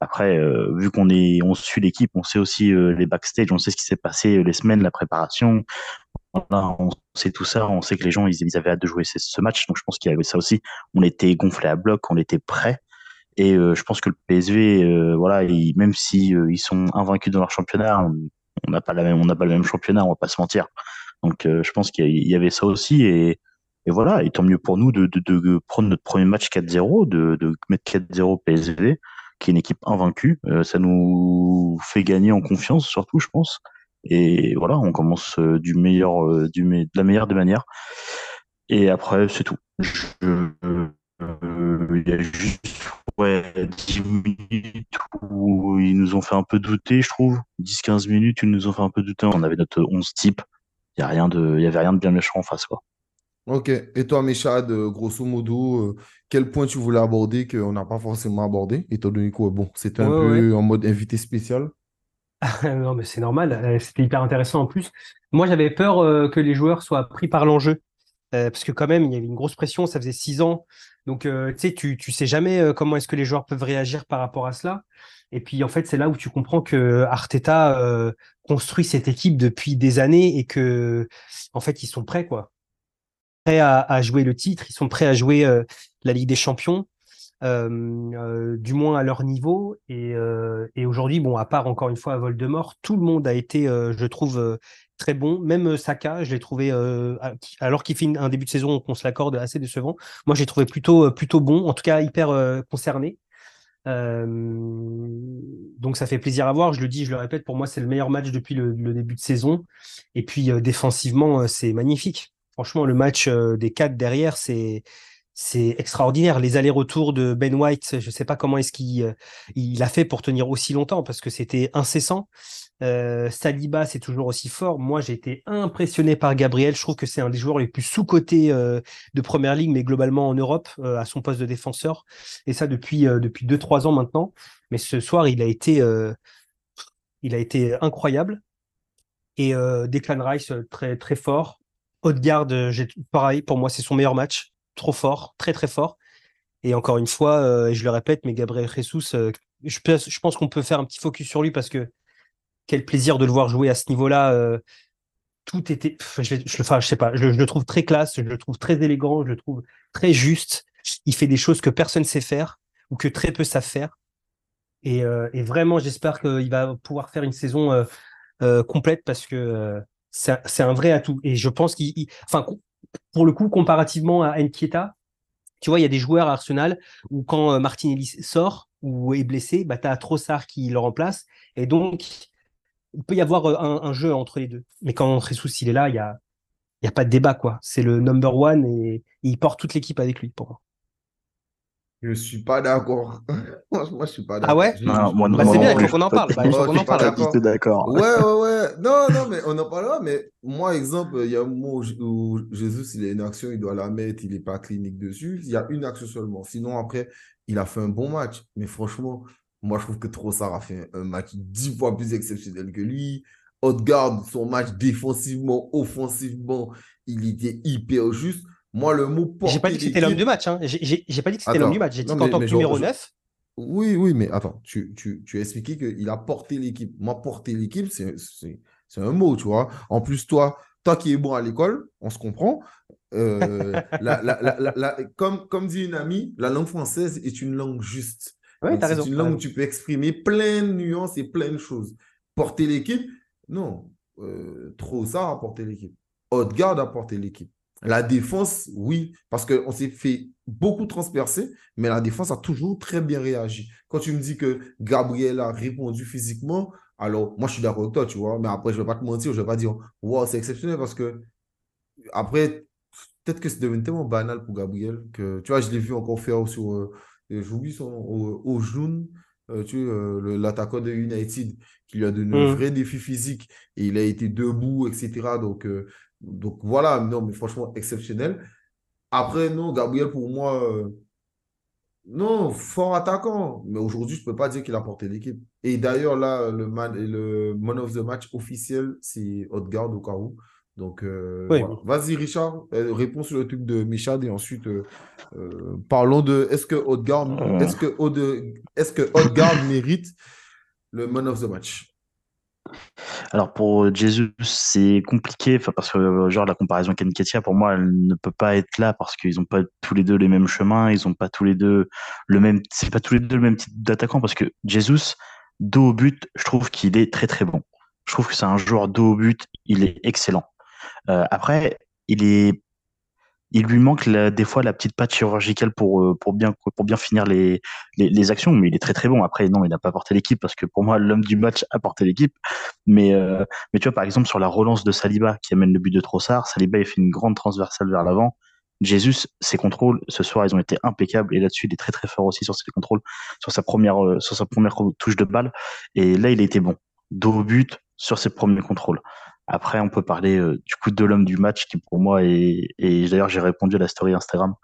Après, euh, vu qu'on est, on suit l'équipe, on sait aussi euh, les backstage, on sait ce qui s'est passé euh, les semaines, la préparation. on sait tout ça, on sait que les gens ils, avaient hâte de jouer ce, match, donc je pense qu'il y avait ça aussi. On était gonflé à bloc, on était prêt, et je pense que le PSV, voilà, même si ils sont invaincus dans leur championnat, on n'a pas la même, on n'a pas le même championnat, on va pas se mentir. Donc je pense qu'il y avait ça aussi, et et voilà, et tant mieux pour nous de, de, prendre notre premier match 4-0, de, de mettre 4-0 PSV, qui est une équipe invaincue. Euh, ça nous fait gagner en confiance, surtout, je pense. Et voilà, on commence euh, du meilleur, euh, du, de la meilleure des manières. Et après, c'est tout. Il y a juste ouais, 10 minutes où ils nous ont fait un peu douter, je trouve. 10-15 minutes ils nous ont fait un peu douter. On avait notre 11 type. Il n'y avait rien de bien méchant en face. Quoi. Ok. Et toi, Méchad, euh, grosso modo, euh, quel point tu voulais aborder qu'on n'a pas forcément abordé, étant donné que bon, c'était un peu en mode invité spécial? Non, mais c'est normal. Euh, c'était hyper intéressant en plus. Moi, j'avais peur que les joueurs soient pris par l'enjeu. parce que quand même, il y avait une grosse pression, ça faisait six ans. Donc, tu sais, tu, sais jamais comment est-ce que les joueurs peuvent réagir par rapport à cela. Et puis, en fait, c'est là où tu comprends que Arteta construit cette équipe depuis des années et que, en fait, ils sont prêts, quoi prêts à, jouer le titre, ils sont prêts à jouer euh, la Ligue des Champions, euh, euh, du moins à leur niveau. Et, aujourd'hui, bon, à part encore une fois à Voldemort, tout le monde a été, je trouve, très bon. Même Saka, je l'ai trouvé, alors qu'il fait un début de saison qu'on se l'accorde assez décevant. Moi, j'ai trouvé plutôt, plutôt bon, en tout cas hyper concerné. donc ça fait plaisir à voir. Je le dis, je le répète, pour moi c'est le meilleur match depuis le, début de saison. Et puis défensivement, c'est magnifique. Franchement, le match euh, des quatre derrière, c'est extraordinaire. Les allers-retours de Ben White, je ne sais pas comment est-ce qu'il euh, il a fait pour tenir aussi longtemps parce que c'était incessant. Euh, Saliba, c'est toujours aussi fort. Moi, j'ai été impressionné par Gabriel. Je trouve que c'est un des joueurs les plus sous-cotés de Première Ligue, mais globalement en Europe, à son poste de défenseur. Et ça depuis depuis deux trois ans maintenant. Mais ce soir, il a été il a été incroyable. Et Declan Rice très très fort. Euh, pareil, pour moi, c'est son meilleur match. Trop fort, très très fort. Et encore une fois, euh, je le répète, mais Gabriel Jesus, euh, je, je, pense qu'on peut faire un petit focus sur lui parce que quel plaisir de le voir jouer à ce niveau-là. tout était, je, je, je sais pas, je, le trouve très classe, je le trouve très élégant, je le trouve très juste. Il fait des choses que personne ne sait faire ou que très peu savent faire. Et, et vraiment, j'espère qu'il va pouvoir faire une saison complète parce que c'est un vrai atout. Et je pense qu'il, enfin, pour le coup, comparativement à Nkieta, tu vois, il y a des joueurs à Arsenal où quand euh, Martinelli sort ou est blessé, bah, tu as Trossard qui le remplace. Et donc, il peut y avoir euh, un, jeu entre les deux. Mais quand Jesus, il est là, il n'y a, y a pas de débat. quoi. C'est le number one et, et il porte toute l'équipe avec lui pour moi. Je ne suis pas d'accord. moi, je suis pas d'accord. Ah ouais bah, C'est bien, il faut qu'on en parle. Bah, il faut qu'on en parle. d'accord. Ouais, ouais, ouais. Non, non, mais on en parlera. Mais moi, exemple, il y a un moment où, Jésus, il a une action, il doit la mettre, il n'est pas clinique dessus. Il y a une action seulement. Sinon, après, il a fait un bon match. Mais franchement, moi, je trouve que Trossard a fait un match dix fois plus exceptionnel que lui. Haute-Garde, son match défensivement, offensivement, il était hyper juste. Moi, le mot J'ai pas dit que c'était l'homme du match. Hein. J'ai pas dit que c'était l'homme du match. J'ai dit qu'en tant que numéro 9. Oui, oui, mais attends, tu, tu, tu as expliqué qu'il a porté l'équipe. Moi, porter l'équipe, c'est un mot, tu vois. En plus, toi, toi qui es bon à l'école, on se comprend. Euh, comme, comme dit une amie, la langue française est une langue juste. C'est une langue où tu peux exprimer plein de nuances et plein de choses. Porter l'équipe, non. Euh, trop ça a porté l'équipe. Haute garde a porté l'équipe. La défense, oui, parce qu'on s'est fait beaucoup transpercer, mais la défense a toujours très bien réagi. Quand tu me dis que Gabriel a répondu physiquement, alors moi je suis d'accord avec toi, tu vois, mais après je ne vais pas te mentir, je ne vais pas dire, wow, c'est exceptionnel parce que après, peut-être que c'est devenu tellement banal pour Gabriel que, tu vois, je l'ai vu encore faire sur, euh, j'oublie son, au, au euh, tu euh, l'attaquant de United, qui lui a donné un mm. vrai défi physique et il a été debout, etc. Donc, euh, donc voilà, non, mais franchement, exceptionnel. Après, non, Gabriel, pour moi, non, fort attaquant. Mais aujourd'hui, je ne peux pas dire qu'il a porté l'équipe. Et d'ailleurs, là, le man, le man of the match officiel, c'est Haute-Garde au cas où. Donc, euh, vas-y, Richard, euh, réponds sur le truc de Michad et ensuite euh, parlons de est-ce que Haute-Garde est-ce que, est que mérite le man of the match? Alors pour Jesus, c'est compliqué parce que genre la comparaison Ken Ketia pour moi elle ne peut pas être là parce qu'ils n'ont pas tous les deux les mêmes chemins, ils n'ont pas tous les deux le même c'est pas tous les deux le même type d'attaquant parce que Jesus dos au but, je trouve qu'il est très très bon. Je trouve que c'est un joueur dos au but, il est excellent. Euh, après, il est il lui manque des fois la petite patte chirurgicale pour, euh, pour, bien, pour bien finir les, les, actions, mais il est très très bon. Après, non, il n'a pas porté l'équipe parce que pour moi, l'homme du match a porté l'équipe. Mais, euh, mais tu vois, par exemple, sur la relance de Saliba qui amène le but de Trossard, Saliba il fait une grande transversale vers l'avant. Jésus, ses contrôles, ce soir, ils ont été impeccables. Et là-dessus, il est très très fort aussi sur ses contrôles, sur sa première, sur sa première touche de balle. Et là, il a été bon. Dos au but sur ses premiers contrôles. Après, on peut parler euh, du coup de l'homme du match qui pour moi est, et d'ailleurs j'ai répondu à la story Instagram,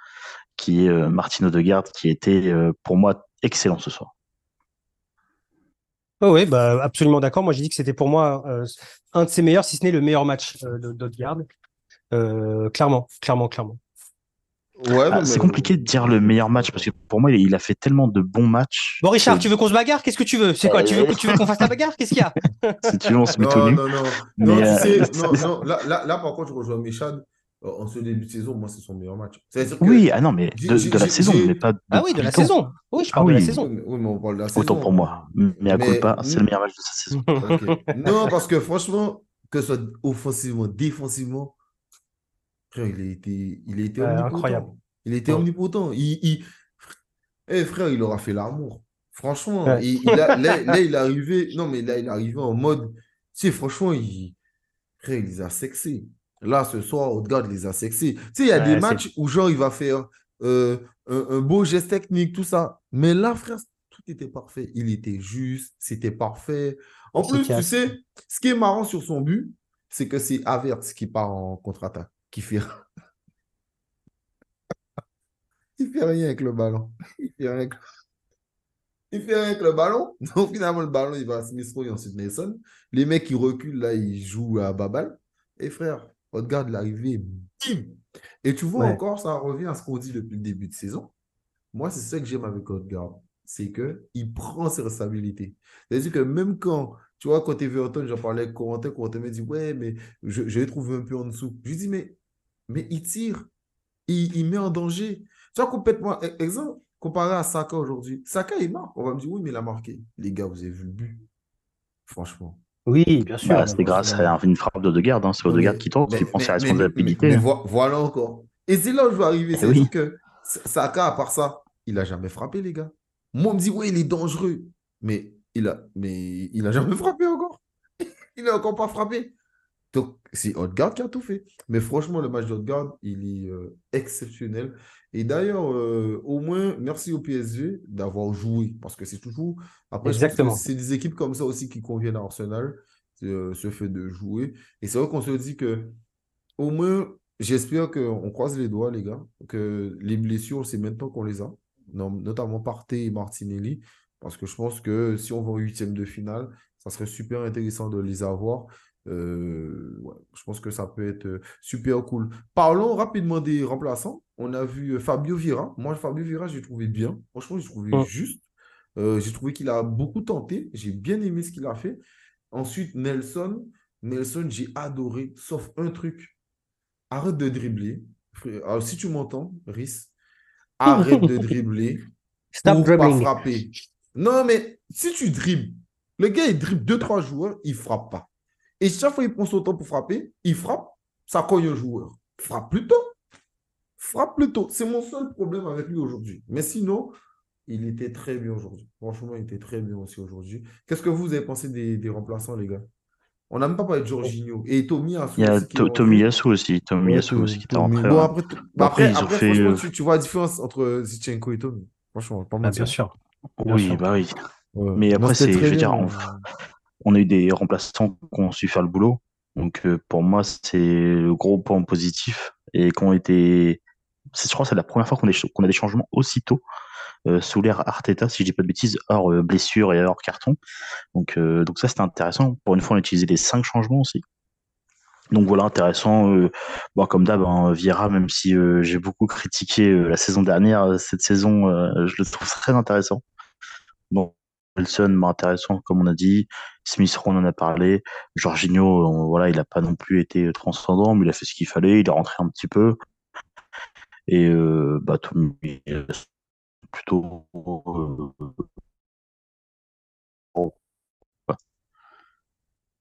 qui est euh, Martino Odegaard, qui était euh, pour moi excellent ce soir. Oh oui, bah, absolument d'accord. Moi, j'ai dit que c'était pour moi un de ses meilleurs, si ce n'est le meilleur match d'Odegaard. clairement, clairement, clairement. Ouais, ah, c'est compliqué de dire le meilleur match parce que pour moi, il a fait tellement de bons matchs. Bon, Richard, tu veux qu'on se bagarre? Qu'est-ce que tu veux? C'est quoi? Tu veux, tu veux qu'on fasse la bagarre? Qu'est-ce qu'il y a? Si tu veux, on se met non, non, non, non, euh, non, non, Là, là, là, par contre, je rejoins Michad. En ce début de saison, moi, c'est son meilleur match. oui, ah non, mais de, la saison, mais pas de Ah oui, de la saison. Oui, je parle de la saison. Oui, mais on parle de la saison. Autant pour moi. Mais à coup pas, c'est le meilleur match de sa saison. Non, parce que franchement, que ce soit offensivement, défensivement, il a été, il a été incroyable. Il était omnipotent. Il, eh, frère, il aura fait l'amour. Franchement, il, là, il est arrivé. Non, mais là, il est arrivé en mode. Tu sais, franchement, il, frère, il les a sexés. Là, ce soir, Odegaard les a sexés. Tu sais, il y a des matchs où, genre, il va faire euh, un, beau geste technique, tout ça. Mais là, frère, tout était parfait. Il était juste, c'était parfait. En plus, tu sais, ce qui est marrant sur son but, c'est que c'est Avert qui part en contre-attaque, qui fait il fait rien avec le ballon. Il fait rien avec, il fait rien avec le ballon. Donc finalement, le ballon, il va à Smith Rowe et ensuite Nelson. Les mecs qui reculent, là, ils jouent à Babal. Et frère, regarde l'arrivée, bim Et tu vois encore, ça revient à ce qu'on dit depuis le début de saison. Moi, c'est ça que j'aime avec Odegaard. C'est qu'il prend ses responsabilités. C'est-à-dire que même quand, tu vois, quand Everton, j'en parlais avec Corentin, Corentin me dit, ouais, mais je, je l'ai trouvé un peu en dessous. Je lui dis, mais, mais il tire. Il, il met en danger. Tu vois, complètement, e-, exemple, comparé à Saka aujourd'hui. Saka, il marque. On va me dire, oui, mais il a marqué. Les gars, vous avez vu le but. Franchement. Oui, bien sûr. Bah, c'est grâce à une frappe de garde. Hein. C'est Odegaard qui tombe, qui prend ses responsabilités. Mais, voilà encore. Et c'est là où je vais arriver. Eh C'est que Saka, à part ça, il n'a jamais frappé, les gars. Moi, on me dit, oui, il est dangereux. Mais il a, mais il a jamais frappé encore. il n'a encore pas frappé. Donc, c'est Odegaard qui a tout fait. Mais franchement, le match d'Odegaard, il est euh, exceptionnel. Et d'ailleurs, euh, au moins, merci au PSG d'avoir joué. Parce que c'est toujours. Après, c'est des équipes comme ça aussi qui conviennent à Arsenal, euh, ce fait de jouer. Et c'est vrai qu'on se dit que, au moins, j'espère qu'on croise les doigts, les gars, que les blessures, c'est maintenant qu'on les a, notamment Partey et Martinelli. Parce que je pense que si on va au huitième de finale, ça serait super intéressant de les avoir. Euh, ouais, je pense que ça peut être euh, super cool. Parlons rapidement des remplaçants. On a vu euh, Fabio Vira. Moi, Fabio Vira, j'ai trouvé bien. Franchement, j'ai trouvé juste. Euh, j'ai trouvé qu'il a beaucoup tenté. J'ai bien aimé ce qu'il a fait. Ensuite, Nelson. Nelson, j'ai adoré, sauf un truc. Arrête de dribbler. Alors, si tu m'entends, Rhys, arrête de dribbler Stop pour pas frapper. Non, mais si tu dribbles, le gars, il dribble deux, trois joueurs, il frappe pas. Et chaque fois qu'il prend son temps pour frapper, il frappe, ça cogne un joueur. Frappe plus tôt. Frappe plus tôt. C'est mon seul problème avec lui aujourd'hui. Mais sinon, il était très bien aujourd'hui. Franchement, il était très bien aussi aujourd'hui. Qu'est-ce que vous avez pensé des, des remplaçants, les gars? On n'a même pas parlé de Jorginho. Et Tommy Il y a To- Tomiyasu aussi, Tomiyasu Ouais, aussi qui Tommy. rentré. Bon, ouais. après, t- Bon, après, après, ils ont après, fait, franchement, euh, tu, vois la différence entre Zichenko et Tommy. Franchement, pas Ah, mentir. bien sûr. Bien Oui, sûr. bah oui. Mais après, c'est, très je veux dire, bien, on, a eu des remplaçants qui ont su faire le boulot. Donc, euh, pour moi, c'est le gros point positif. Et qu'on été, c'est, je crois que c'est la première fois qu'on a, des changements aussitôt euh, sous l'ère Arteta, si je dis pas de bêtises, hors euh, blessure et hors carton. Donc, euh, donc ça, c'était intéressant. Pour une fois, on a utilisé les cinq changements aussi. Donc voilà, intéressant. Euh, bon, comme d'hab, hein, même si j'ai beaucoup critiqué la saison dernière, cette saison, je le trouve très intéressant. Bon, Bah, intéressant, comme on a dit. Smith on en a parlé. Jorginho, euh, voilà, il n'a pas non plus été transcendant, mais il a fait ce qu'il fallait. Il est rentré un petit peu. Et euh, bah, Tommy, euh, plutôt. euh,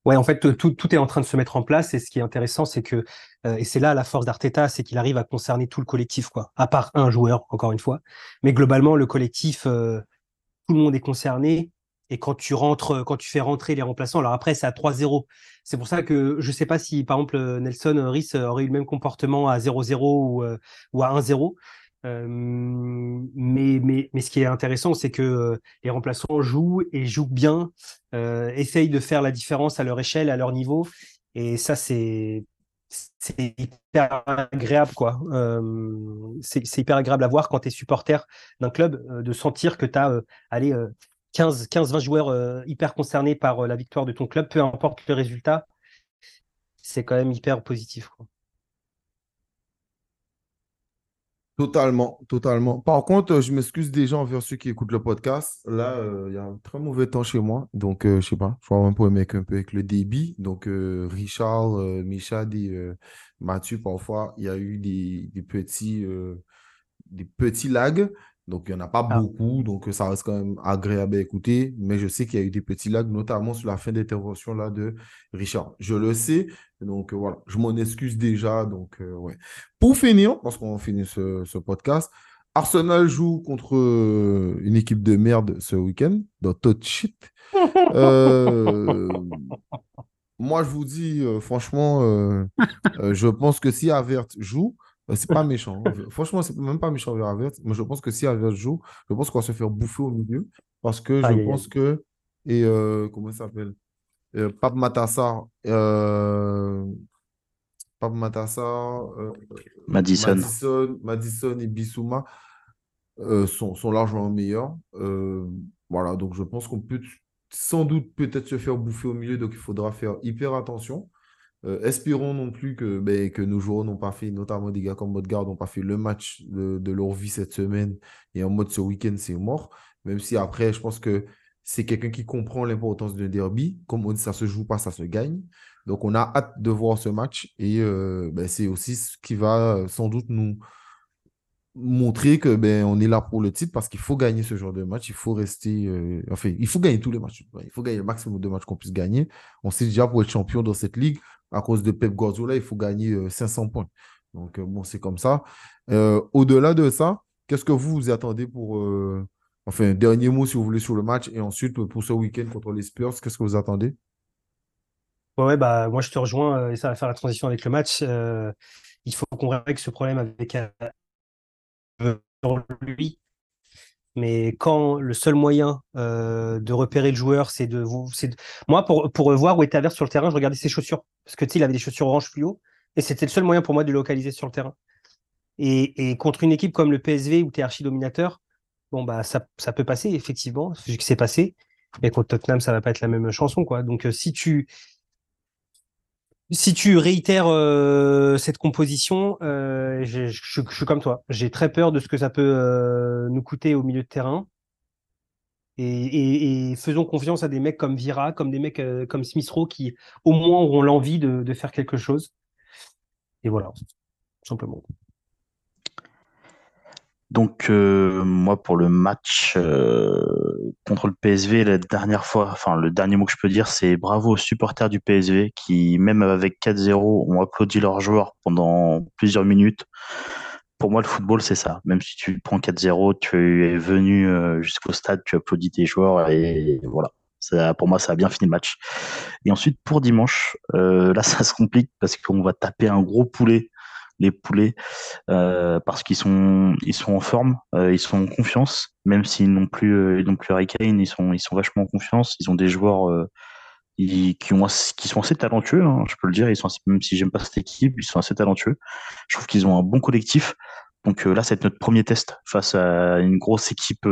Ouais, en fait, tout, est en train de se mettre en place. Et ce qui est intéressant, c'est que, euh, et c'est là la force d'Arteta, c'est qu'il arrive à concerner tout le collectif, quoi. À part un joueur, encore une fois. Mais globalement, le collectif, euh, tout le monde est concerné. Et quand tu rentres, quand tu fais rentrer les remplaçants, alors après, c'est à 3-0. C'est pour ça que je sais pas si, par exemple, Nelson Rhys aurait eu le même comportement à 0-0 ou, euh, à 1-0. Euh, mais, mais, mais ce qui est intéressant, c'est que euh, les remplaçants jouent et jouent bien, euh, essayent de faire la différence à leur échelle, à leur niveau. Et ça, c'est c'est hyper agréable, quoi. C'est hyper agréable à voir quand tu es supporter d'un club, de sentir que tu as allez, euh, 15, 15, 20 joueurs hyper concernés par la victoire de ton club, peu importe le résultat. C'est quand même hyper positif. Totalement, totalement. Par contre, euh, je m'excuse déjà envers ceux qui écoutent le podcast. Là, euh, il y a un très mauvais temps chez moi. Donc, euh, je sais pas, je vois un problème avec, un peu avec le débit. Donc, euh, Richard, Michad et Mathieu, parfois, il y a eu petits, des petits lags. Donc, il n'y en a pas Ah. beaucoup. Donc, euh, ça reste quand même agréable à écouter. Mais je sais qu'il y a eu des petits lags, notamment sur la fin d'intervention là de Richard. Je le sais. Donc, euh, voilà, je m'en excuse déjà. Donc, euh, ouais. Pour finir, parce qu'on finit ce, ce podcast, Arsenal joue contre une équipe de merde ce week-end, dans Tot Shit. Euh, moi, je vous dis, franchement, euh, je pense que si Avert joue, c'est pas méchant. hein. Franchement, c'est même pas méchant vers Avert, mais je pense que si Avert joue, je pense qu'on va se faire bouffer au milieu, parce que je Aïe, aïe, pense que, et euh, comment ça s'appelle? Euh, Pape Matasar, euh, Pape Matasar, euh, Madison. Madison, Madison et Bissouma euh, sont, sont largement meilleurs. Euh, voilà, donc je pense qu'on peut sans doute peut-être se faire bouffer au milieu, donc il faudra faire hyper attention. Euh, espérons non plus que, ben, que nos joueurs n'ont pas fait, notamment des gars comme Modegaard, n'ont pas fait le match de, leur vie cette semaine et en mode ce week-end, c'est mort. Même si après, je pense que c'est quelqu'un qui comprend l'importance d'un derby. Comme on dit, ça se joue pas, ça se gagne. Donc, on a hâte de voir ce match et euh, ben, c'est aussi ce qui va euh, sans doute nous montrer que ben, on est là pour le titre parce qu'il faut gagner ce genre de match. Il faut rester. enfin, il faut gagner tous les matchs. Il faut gagner le maximum de matchs qu'on puisse gagner. On sait déjà pour être champion dans cette ligue, à cause de Pep Guardiola, il faut gagner euh, 500 points. Donc, euh, bon, c'est comme ça. Euh, Au-delà de ça, qu'est-ce que vous vous attendez pour. euh, Enfin, dernier mot si vous voulez sur le match et ensuite pour ce week-end contre les Spurs, qu'est-ce que vous attendez? Ouais, bah, moi, je te rejoins euh, et ça va faire la transition avec le match. Euh, il faut qu'on règle ce problème avec euh, lui. Mais quand le seul moyen euh, de repérer le joueur, c'est de de- Moi, pour, pour voir où était Havertz sur le terrain, je regardais ses chaussures. Parce que tu sais, il avait des chaussures orange fluo. Et c'était le seul moyen pour moi de le localiser sur le terrain. Et, contre une équipe comme le PSV où tu es archi-dominateur, bon, bah, ça, peut passer, effectivement, vu que c'est passé. Mais contre Tottenham, ça va pas être la même chanson, quoi. Donc, euh, si tu Si tu réitères euh, cette composition, euh, je, suis comme toi. J'ai très peur de ce que ça peut euh, nous coûter au milieu de terrain. Et, faisons confiance à des mecs comme Vira, comme des mecs comme Smith Rowe qui au moins auront l'envie de, de faire quelque chose. Et voilà, simplement. Donc, euh, moi, pour le match euh, contre le PSV, la dernière fois, enfin, le dernier mot que je peux dire, c'est bravo aux supporters du PSV qui, même avec 4-0, ont applaudi leurs joueurs pendant plusieurs minutes. Pour moi, le football, c'est ça. Même si tu prends 4-0, tu es venu euh, jusqu'au stade, tu applaudis tes joueurs et voilà. Ça, pour moi, ça a bien fini le match. Et ensuite, pour dimanche, euh, là, ça se complique parce qu'on va taper un gros poulet. Les poulets, euh, parce qu'ils sont, ils sont en forme, euh, ils sont en confiance, même s'ils n'ont plus, euh, ils n'ont plus ils sont, ils sont vachement en confiance. Ils ont des joueurs qui, ont, qui sont assez talentueux, hein, je peux le dire. Ils sont même si j'aime pas cette équipe, ils sont assez talentueux. Je trouve qu'ils ont un bon collectif. Donc là, c'est notre premier test face à une grosse équipe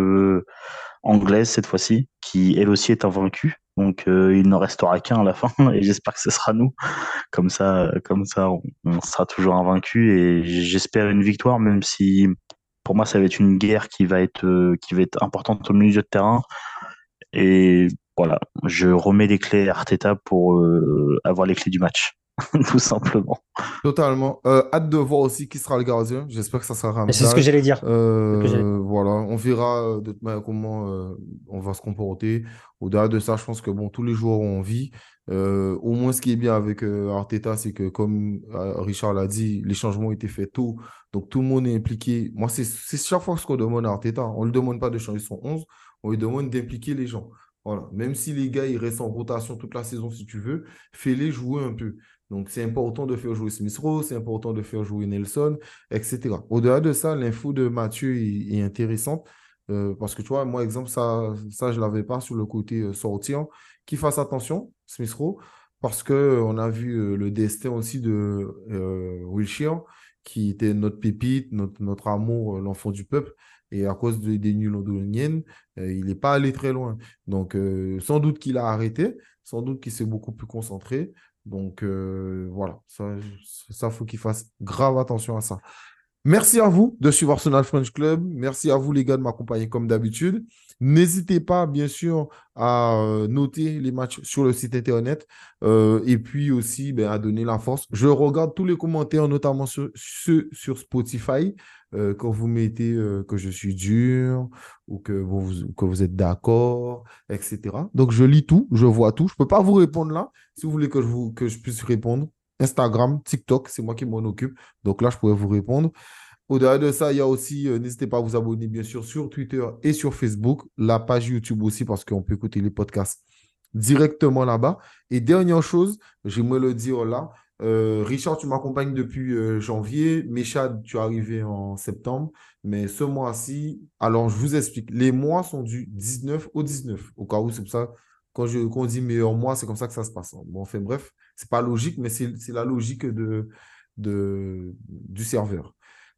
anglaise cette fois-ci, qui elle aussi est invaincue. Donc euh, il n'en restera qu'un à la fin, et j'espère que ce sera nous. Comme ça, comme ça, on, sera toujours invaincu, et j'espère une victoire, même si pour moi ça va être une guerre qui va être euh, qui va être importante au milieu de terrain. Et voilà, je remets les clés à Arteta pour euh, avoir les clés du match, tout simplement. Totalement. Euh, hâte de voir aussi qui sera le gardien. J'espère que ça sera Et C'est ce que Ramsdale. j'allais dire. Euh, voilà, on verra euh, de toute manière comment euh, on va se comporter. Au-delà de ça, je pense que bon, tous les joueurs ont envie. Euh, au moins, ce qui est bien avec euh, Arteta, c'est que comme euh, Richard l'a dit, les changements ont été faits tôt. Donc tout le monde est impliqué. Moi, c'est c'est chaque fois ce qu'on demande à Arteta. On ne lui demande pas de changer son 11, on lui demande d'impliquer les gens. Voilà. Même si les gars, ils restent en rotation toute la saison, si tu veux, fais-les jouer un peu. Donc, c'est important de faire jouer Smith Rowe, c'est important de faire jouer Nelson, etc. Au-delà de ça, l'info de Mathieu est, intéressante euh, parce que tu vois, moi, exemple, ça, ça je ne l'avais pas sur le côté euh, sortir. Qu'il fasse attention, Smith Rowe, parce qu'on a vu euh, le destin aussi de euh, Wilshere, qui était notre pépite, notre, amour, euh, l'enfant du peuple. Et à cause de- des nuls londoniennes, euh, il n'est pas allé très loin. Donc, euh, sans doute qu'il a arrêté, sans doute qu'il s'est beaucoup plus concentré. Donc euh, voilà, ça, ça faut qu'il fasse grave attention à ça. Merci à vous de suivre Arsenal French Club. Merci à vous les gars de m'accompagner comme d'habitude. N'hésitez pas bien sûr à euh, noter les matchs sur le site internet euh, et puis aussi ben, à donner la force. Je regarde tous les commentaires, notamment ceux sur Spotify, euh, quand vous mettez euh, que je suis dur ou que vous, êtes d'accord, etc. Donc je lis tout, je vois tout. Je ne peux pas vous répondre là. Si vous voulez que je, vous, que je puisse répondre, Instagram, TikTok, c'est moi qui m'en occupe. Donc là, je pourrais vous répondre. Au-delà de ça, il y a aussi, euh, n'hésitez pas à vous abonner bien sûr sur Twitter et sur Facebook, la page YouTube aussi parce qu'on peut écouter les podcasts directement là-bas. Et dernière chose, j'aimerais le dire là, euh, Richard, tu m'accompagnes depuis euh, janvier, Méchad, tu es arrivé en septembre, mais ce mois-ci, alors je vous explique, les mois sont du 19 au 19, au cas où c'est pour ça, quand, je, quand on dit meilleur mois, c'est comme ça que ça se passe. Bon, enfin bref, c'est pas logique, mais c'est c'est la logique de, de, du serveur.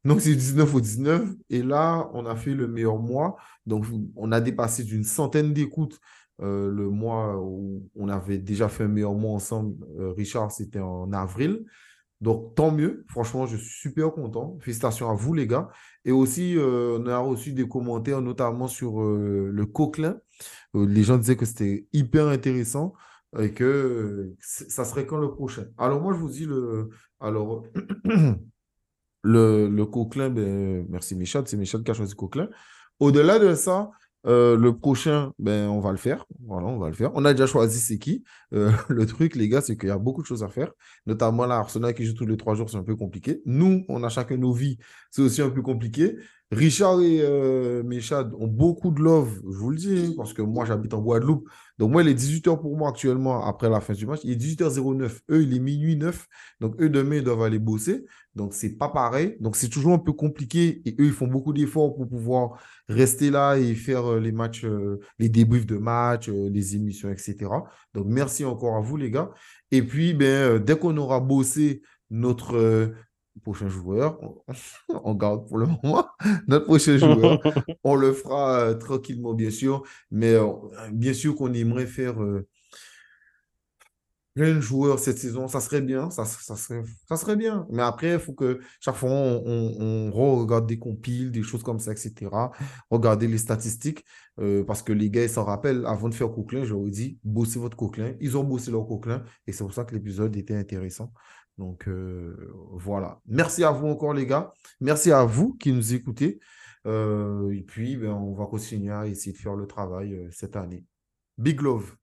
Donc, c'est du 19 au 19. Et là, on a fait le meilleur mois. Donc, on a dépassé d'une centaine d'écoutes euh, le mois où on avait déjà fait un meilleur mois ensemble. Euh, Richard, c'était en avril. Donc, tant mieux. Franchement, je suis super content. Félicitations à vous, les gars. Et aussi, euh, on a reçu des commentaires, notamment sur le Coquelin. Les gens disaient que c'était hyper intéressant et que ça serait quand le prochain. Alors, moi, je vous dis le. Alors. Le, le Coquelin, ben, merci Michel, c'est Michel qui a choisi Coquelin. Au-delà de ça, euh, le prochain, ben, on va le faire. Voilà, on va le faire. On a déjà choisi c'est qui. Euh, le truc, les gars, c'est qu'il y a beaucoup de choses à faire. Notamment là, Arsenal qui joue tous les trois jours, c'est un peu compliqué. Nous, on a chacun nos vies, c'est aussi un peu compliqué. Richard et euh, Michel ont beaucoup de love, je vous le dis, hein, parce que moi, j'habite en Guadeloupe. Donc, moi, il est 18h pour moi actuellement, après la fin du match. Il est 18h09. Eux, il est minuit 9. Donc, eux, demain, ils doivent aller bosser. Donc, c'est pas pareil. Donc, c'est toujours un peu compliqué. Et eux, ils font beaucoup d'efforts pour pouvoir rester là et faire euh, les matchs, euh, les débriefs de matchs, euh, les émissions, etc. Donc, merci encore à vous, les gars. Et puis, ben, dès qu'on aura bossé notre prochain joueur, on, on garde pour le moment notre prochain joueur, on le fera euh, tranquillement, bien sûr. Mais euh, bien sûr qu'on aimerait faire. euh, plein de joueurs cette saison, ça serait bien, ça, ça, serait, ça serait bien. Mais après, il faut que chaque fois, on, regarde des compiles, des choses comme ça, etc. Regardez les statistiques, euh, parce que les gars, ils s'en rappellent, avant de faire Coquelin, j'aurais dit, bossez votre Coquelin. Ils ont bossé leur Coquelin, et c'est pour ça que l'épisode était intéressant. Donc, euh, voilà. Merci à vous encore, les gars. Merci à vous qui nous écoutez. Euh, et puis, ben, on va continuer à essayer de faire le travail cette année. Big love.